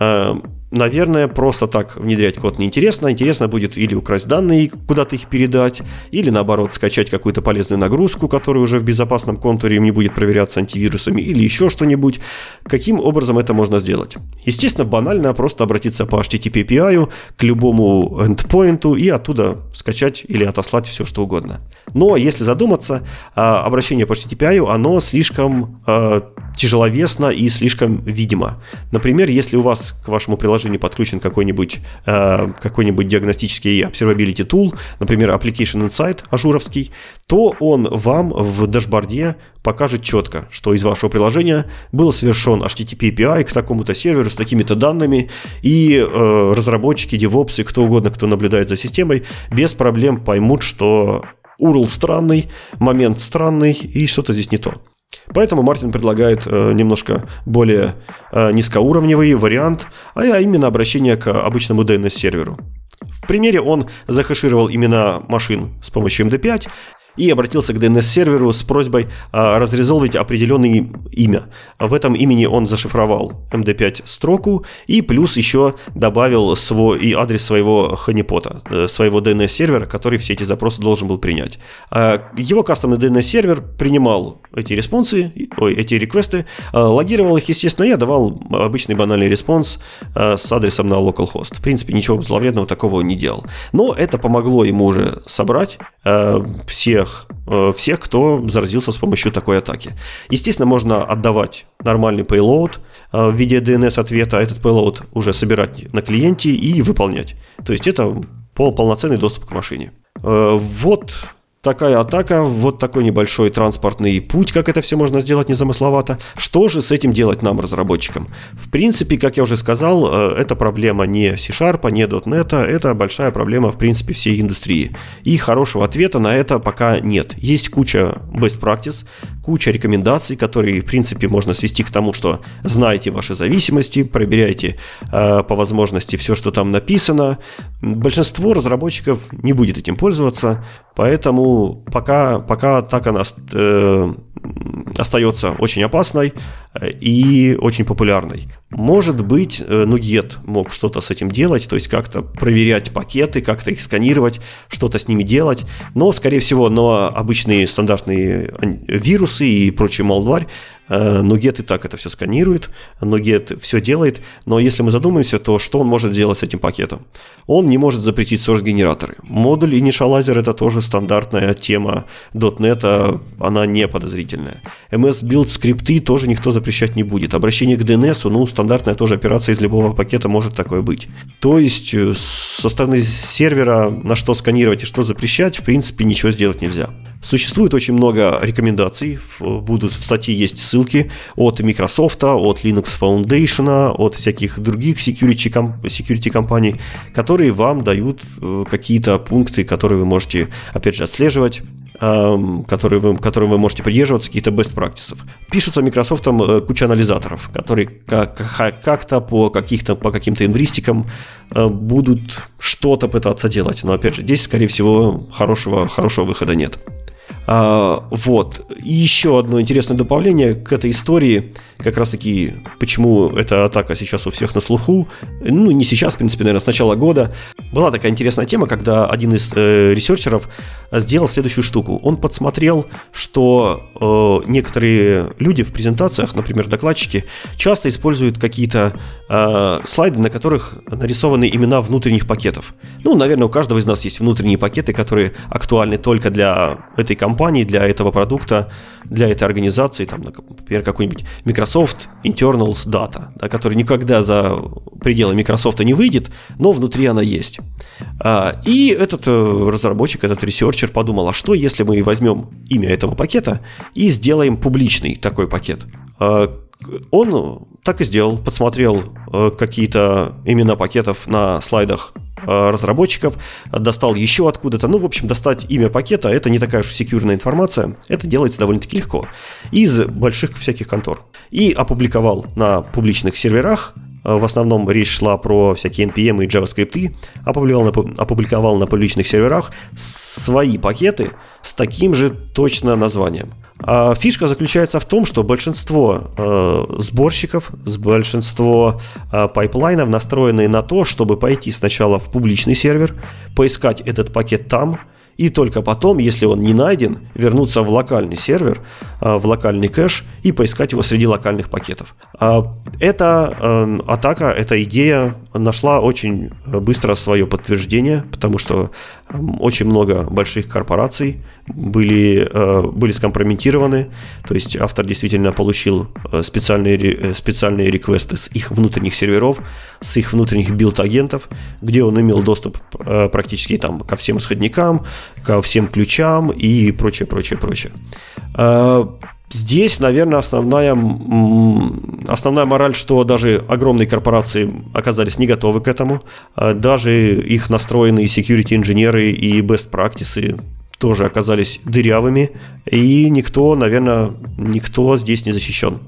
Э, наверное, просто так внедрять код неинтересно. Интересно будет или украсть данные, куда-то их передать, или наоборот скачать какую-то полезную нагрузку, которая уже в безопасном контуре не будет проверяться антивирусами, или еще что-нибудь. Каким образом это можно сделать? Естественно, банально просто обратиться по HTTP API к любому endpoint и оттуда скачать или отослать все, что угодно. Но если задуматься, а, обращение по HTTP API, оно слишком а, тяжеловесно и слишком видимо. Например, если у вас к вашему приложению подключен какой-нибудь э, какой-нибудь диагностический observability tool, например, Application Insight ажуровский, то он вам в дашборде покажет четко, что из вашего приложения был совершен HTTP API к такому-то серверу с такими-то данными, и э, разработчики, девопсы, кто угодно, кто наблюдает за системой, без проблем поймут, что URL странный, момент странный, и что-то здесь не то. Поэтому Мартин предлагает э, немножко более э, низкоуровневый вариант, а именно обращение к обычному DNS-серверу. В примере он захешировал имена машин с помощью MD5 и обратился к DNS-серверу с просьбой а, разрезолвить определенное имя. В этом имени он зашифровал MD5 строку и плюс еще добавил свой, и адрес своего ханипота, э, своего DNS-сервера, который все эти запросы должен был принять. А, его кастомный DNS-сервер принимал эти респонсы, ой, эти реквесты, а, логировал их, естественно, и давал обычный банальный response с адресом на localhost. В принципе, ничего зловредного такого не делал. Но это помогло ему уже собрать всех всех, э, всех, кто заразился с помощью такой атаки. Естественно, можно отдавать нормальный payload э, в виде DNS-ответа, а этот payload уже собирать на клиенте и выполнять. То есть это пол, полноценный доступ к машине. Э, вот такая атака, вот такой небольшой транспортный путь, как это все можно сделать незамысловато. Что же с этим делать нам, разработчикам? В принципе, как я уже сказал, э, это проблема не C-Sharp, не .NET, это большая проблема, в принципе, всей индустрии. И хорошего ответа на это пока нет. Есть куча best practice, куча рекомендаций, которые, в принципе, можно свести к тому, что знаете ваши зависимости, проверяйте э, по возможности все, что там написано. Большинство разработчиков не будет этим пользоваться, поэтому пока, пока так она э, остается очень опасной э, и очень популярной. Может быть, э, Nuget мог что-то с этим делать, то есть как-то проверять пакеты, как-то их сканировать, что-то с ними делать, но, скорее всего, но обычные стандартные вирусы и прочий малварь Э, и так это все сканирует, Nuget все делает, но если мы задумаемся, то что он может сделать с этим пакетом? Он не может запретить source-генераторы. Модуль Initializer это тоже стандартная тема .NET, она не подозрительная. MS Build скрипты тоже никто запрещать не будет. Обращение к DNS, ну, стандартная тоже операция из любого пакета может такое быть. То есть э, со стороны сервера на что сканировать и что запрещать, в принципе, ничего сделать нельзя. Существует очень много рекомендаций, будут в статье есть ссылки от Microsoft, от Linux Foundation, от всяких других security, security компаний, которые вам дают э, какие-то пункты, которые вы можете, опять же, отслеживать, которые вы, которым вы можете придерживаться, каких-то best practices. Пишутся Microsoft э, куча анализаторов, которые как- как-то по, каких-то, по каким-то инвристикам э, будут что-то пытаться делать. Но опять же, здесь, скорее всего, хорошего, хорошего выхода нет. А, вот. И еще одно интересное добавление к этой истории, как раз таки, почему эта атака сейчас у всех на слуху, ну, не сейчас, в принципе, наверное, с начала года. Была такая интересная тема, когда один из э, ресерчеров сделал следующую штуку. Он подсмотрел, что э, некоторые люди в презентациях, например, докладчики, часто используют какие-то э, слайды, на которых нарисованы имена внутренних пакетов. Ну, наверное, у каждого из нас есть внутренние пакеты, которые актуальны только для этой компании, компании, для этого продукта, для этой организации, там, например, какой-нибудь Microsoft Internals Data, да, который никогда за пределы Microsoft не выйдет, но внутри она есть. А, и этот э, разработчик, этот researcher подумал, а что если мы возьмем имя этого пакета и сделаем публичный такой пакет? А, он так и сделал, подсмотрел э, какие-то имена пакетов на слайдах разработчиков, достал еще откуда-то. Ну, в общем, достать имя пакета – это не такая уж секьюрная информация. Это делается довольно-таки легко. Из больших всяких контор. И опубликовал на публичных серверах э, в основном речь шла про всякие NPM и JavaScript, опубликовал на, опубликовал на публичных серверах свои пакеты с таким же точно названием. А фишка заключается в том, что большинство э, сборщиков, большинство э, пайплайнов настроены на то, чтобы пойти сначала в публичный сервер, поискать этот пакет там, и только потом, если он не найден, вернуться в локальный сервер, а, в локальный кэш и поискать его среди локальных пакетов. А, эта э, атака, эта идея нашла очень быстро свое подтверждение, потому что очень много больших корпораций были, э, были скомпрометированы, то есть автор действительно получил э, специальные, специальные реквесты с их внутренних серверов, с их внутренних билд-агентов, где он имел доступ практически там ко всем исходникам, ко всем ключам и прочее, прочее, прочее. Здесь, наверное, основная, основная мораль, что даже огромные корпорации оказались не готовы к этому. А, даже их настроенные security инженеры и best practices тоже оказались дырявыми. И никто, наверное, никто здесь не защищен.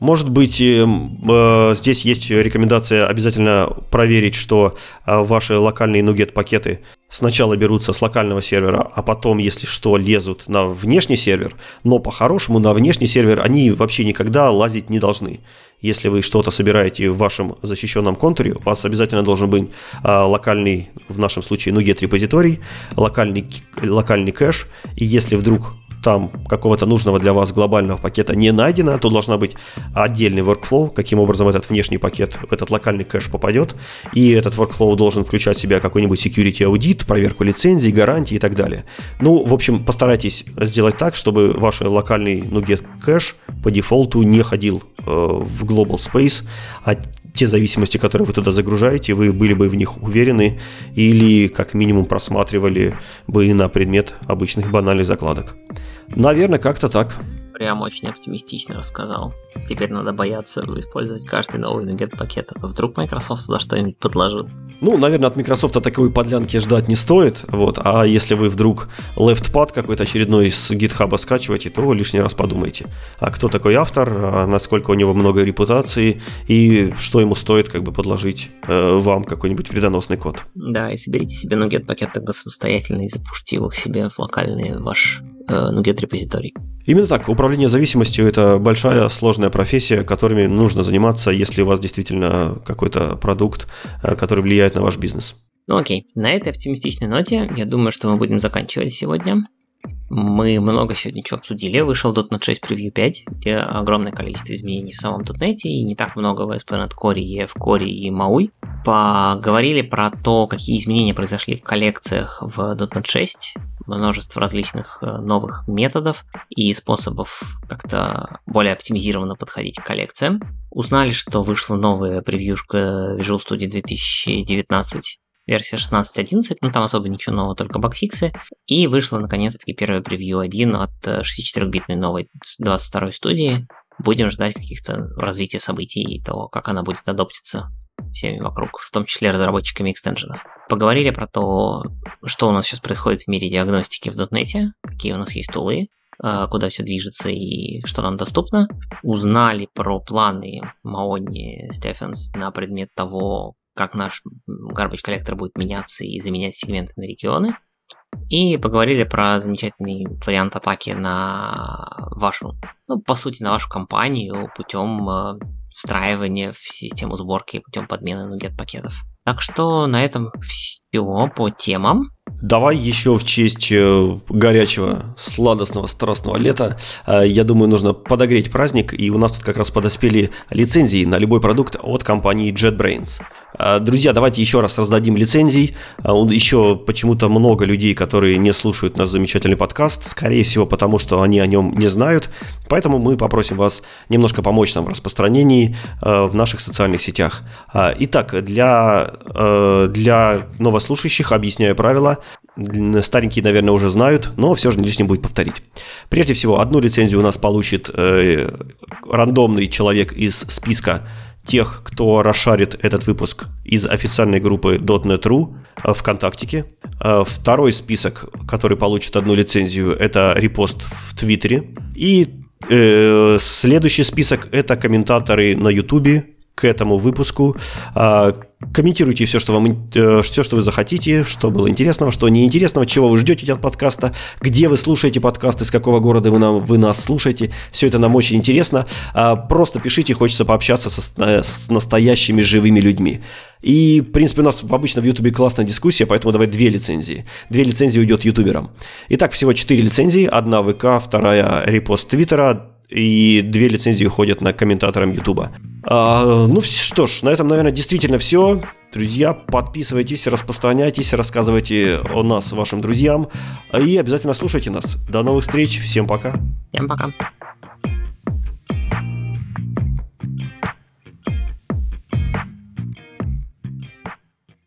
Может быть, э, здесь есть рекомендация обязательно проверить, что э, ваши локальные нугет пакеты сначала берутся с локального сервера, а потом, если что, лезут на внешний сервер. Но по-хорошему на внешний сервер они вообще никогда лазить не должны. Если вы что-то собираете в вашем защищенном контуре, у вас обязательно должен быть э, локальный, в нашем случае, нугет репозиторий, локальный, локальный кэш. И если вдруг там какого-то нужного для вас глобального пакета не найдено, то должна быть отдельный workflow, каким образом этот внешний пакет в этот локальный кэш попадет, и этот workflow должен включать в себя какой-нибудь security аудит, проверку лицензий, гарантий и так далее. Ну, в общем, постарайтесь сделать так, чтобы ваш локальный NuGet кэш по дефолту не ходил э, в global space, а те зависимости, которые вы туда загружаете, вы были бы в них уверены или как минимум просматривали бы на предмет обычных банальных закладок. Наверное, как-то так. Прям очень оптимистично рассказал. Теперь надо бояться использовать каждый новый нугет пакет. Вдруг Microsoft туда что-нибудь подложил? Ну, наверное, от Microsoft такой подлянки ждать не стоит. Вот. А если вы вдруг LeftPad какой-то очередной с GitHub скачиваете, то лишний раз подумайте. А кто такой автор, а насколько у него много репутации, и что ему стоит как бы подложить э, вам какой-нибудь вредоносный код. Да, и соберите себе нугет пакет тогда самостоятельно и запушьте его к себе в локальный ваш э, нугет репозиторий. Именно так. Управление зависимостью – это большая сложная профессия, которыми нужно заниматься, если у вас действительно какой-то продукт, э, который влияет на ваш бизнес. Ну окей, на этой оптимистичной ноте я думаю, что мы будем заканчивать сегодня. Мы много сегодня чего обсудили. Вышел .NET 6 Preview 5, где огромное количество изменений в самом .NET и не так много в ASP.NET Core, EF Core и MAUI. Поговорили про то, какие изменения произошли в коллекциях в .NET 6, множество различных э, новых методов и способов как-то более оптимизированно подходить к коллекциям. Узнали, что вышла новая превьюшка Visual Studio 2019 версия 16.11, ну там особо ничего нового, только багфиксы. И вышло наконец-таки первое превью 1 от 64-битной новой 22 студии. Будем ждать каких-то развития событий и того, как она будет адоптиться всеми вокруг, в том числе разработчиками экстеншенов. Поговорили про то, что у нас сейчас происходит в мире диагностики в .NET, какие у нас есть тулы, э, куда все движется и что нам доступно. Узнали про планы Маони Стефенс на предмет того, как наш garbage коллектор будет меняться и заменять сегменты на регионы. И поговорили про замечательный вариант атаки на вашу, ну, по сути, на вашу компанию путем э, встраивания в систему сборки путем подмены нугет пакетов. Так что на этом все по темам. Давай еще в честь э, горячего, сладостного, страстного лета, э, я думаю, нужно подогреть праздник, и у нас тут как раз подоспели лицензии на любой продукт от компании JetBrains. Э, друзья, давайте еще раз раздадим лицензий. Еще почему-то много людей, которые не слушают наш замечательный подкаст, скорее всего, потому что они о нем не знают. Поэтому мы попросим вас немножко помочь нам в распространении в наших социальных сетях. Итак, для, для новослушающих объясняю правила. Старенькие, наверное, уже знают, но все же не лишним будет повторить. Прежде всего, одну лицензию у нас получит э, рандомный человек из списка тех, кто расшарит этот выпуск из официальной группы .NET.ru э, ВКонтактике. Э, второй список, который получит одну лицензию, это репост в Твиттере. И э, следующий список это комментаторы на Ютубе к этому выпуску. А, комментируйте все, что вам, э, все, что вы захотите, что было интересного, что неинтересного, чего вы ждете от подкаста, где вы слушаете подкаст, из какого города вы, нам, вы нас слушаете. Все это нам очень интересно. А, просто пишите, хочется пообщаться со, э, с настоящими живыми людьми. И, в принципе, у нас обычно в Ютубе классная дискуссия, поэтому давай две лицензии. Две лицензии уйдет ютуберам. Итак, всего четыре лицензии. Одна ВК, вторая репост Твиттера, и две лицензии уходят на комментаторам Ютуба. А, ну что ж, на этом, наверное, действительно все. Друзья, подписывайтесь, распространяйтесь, рассказывайте о нас вашим друзьям и обязательно слушайте нас. До новых встреч, всем пока. Всем пока.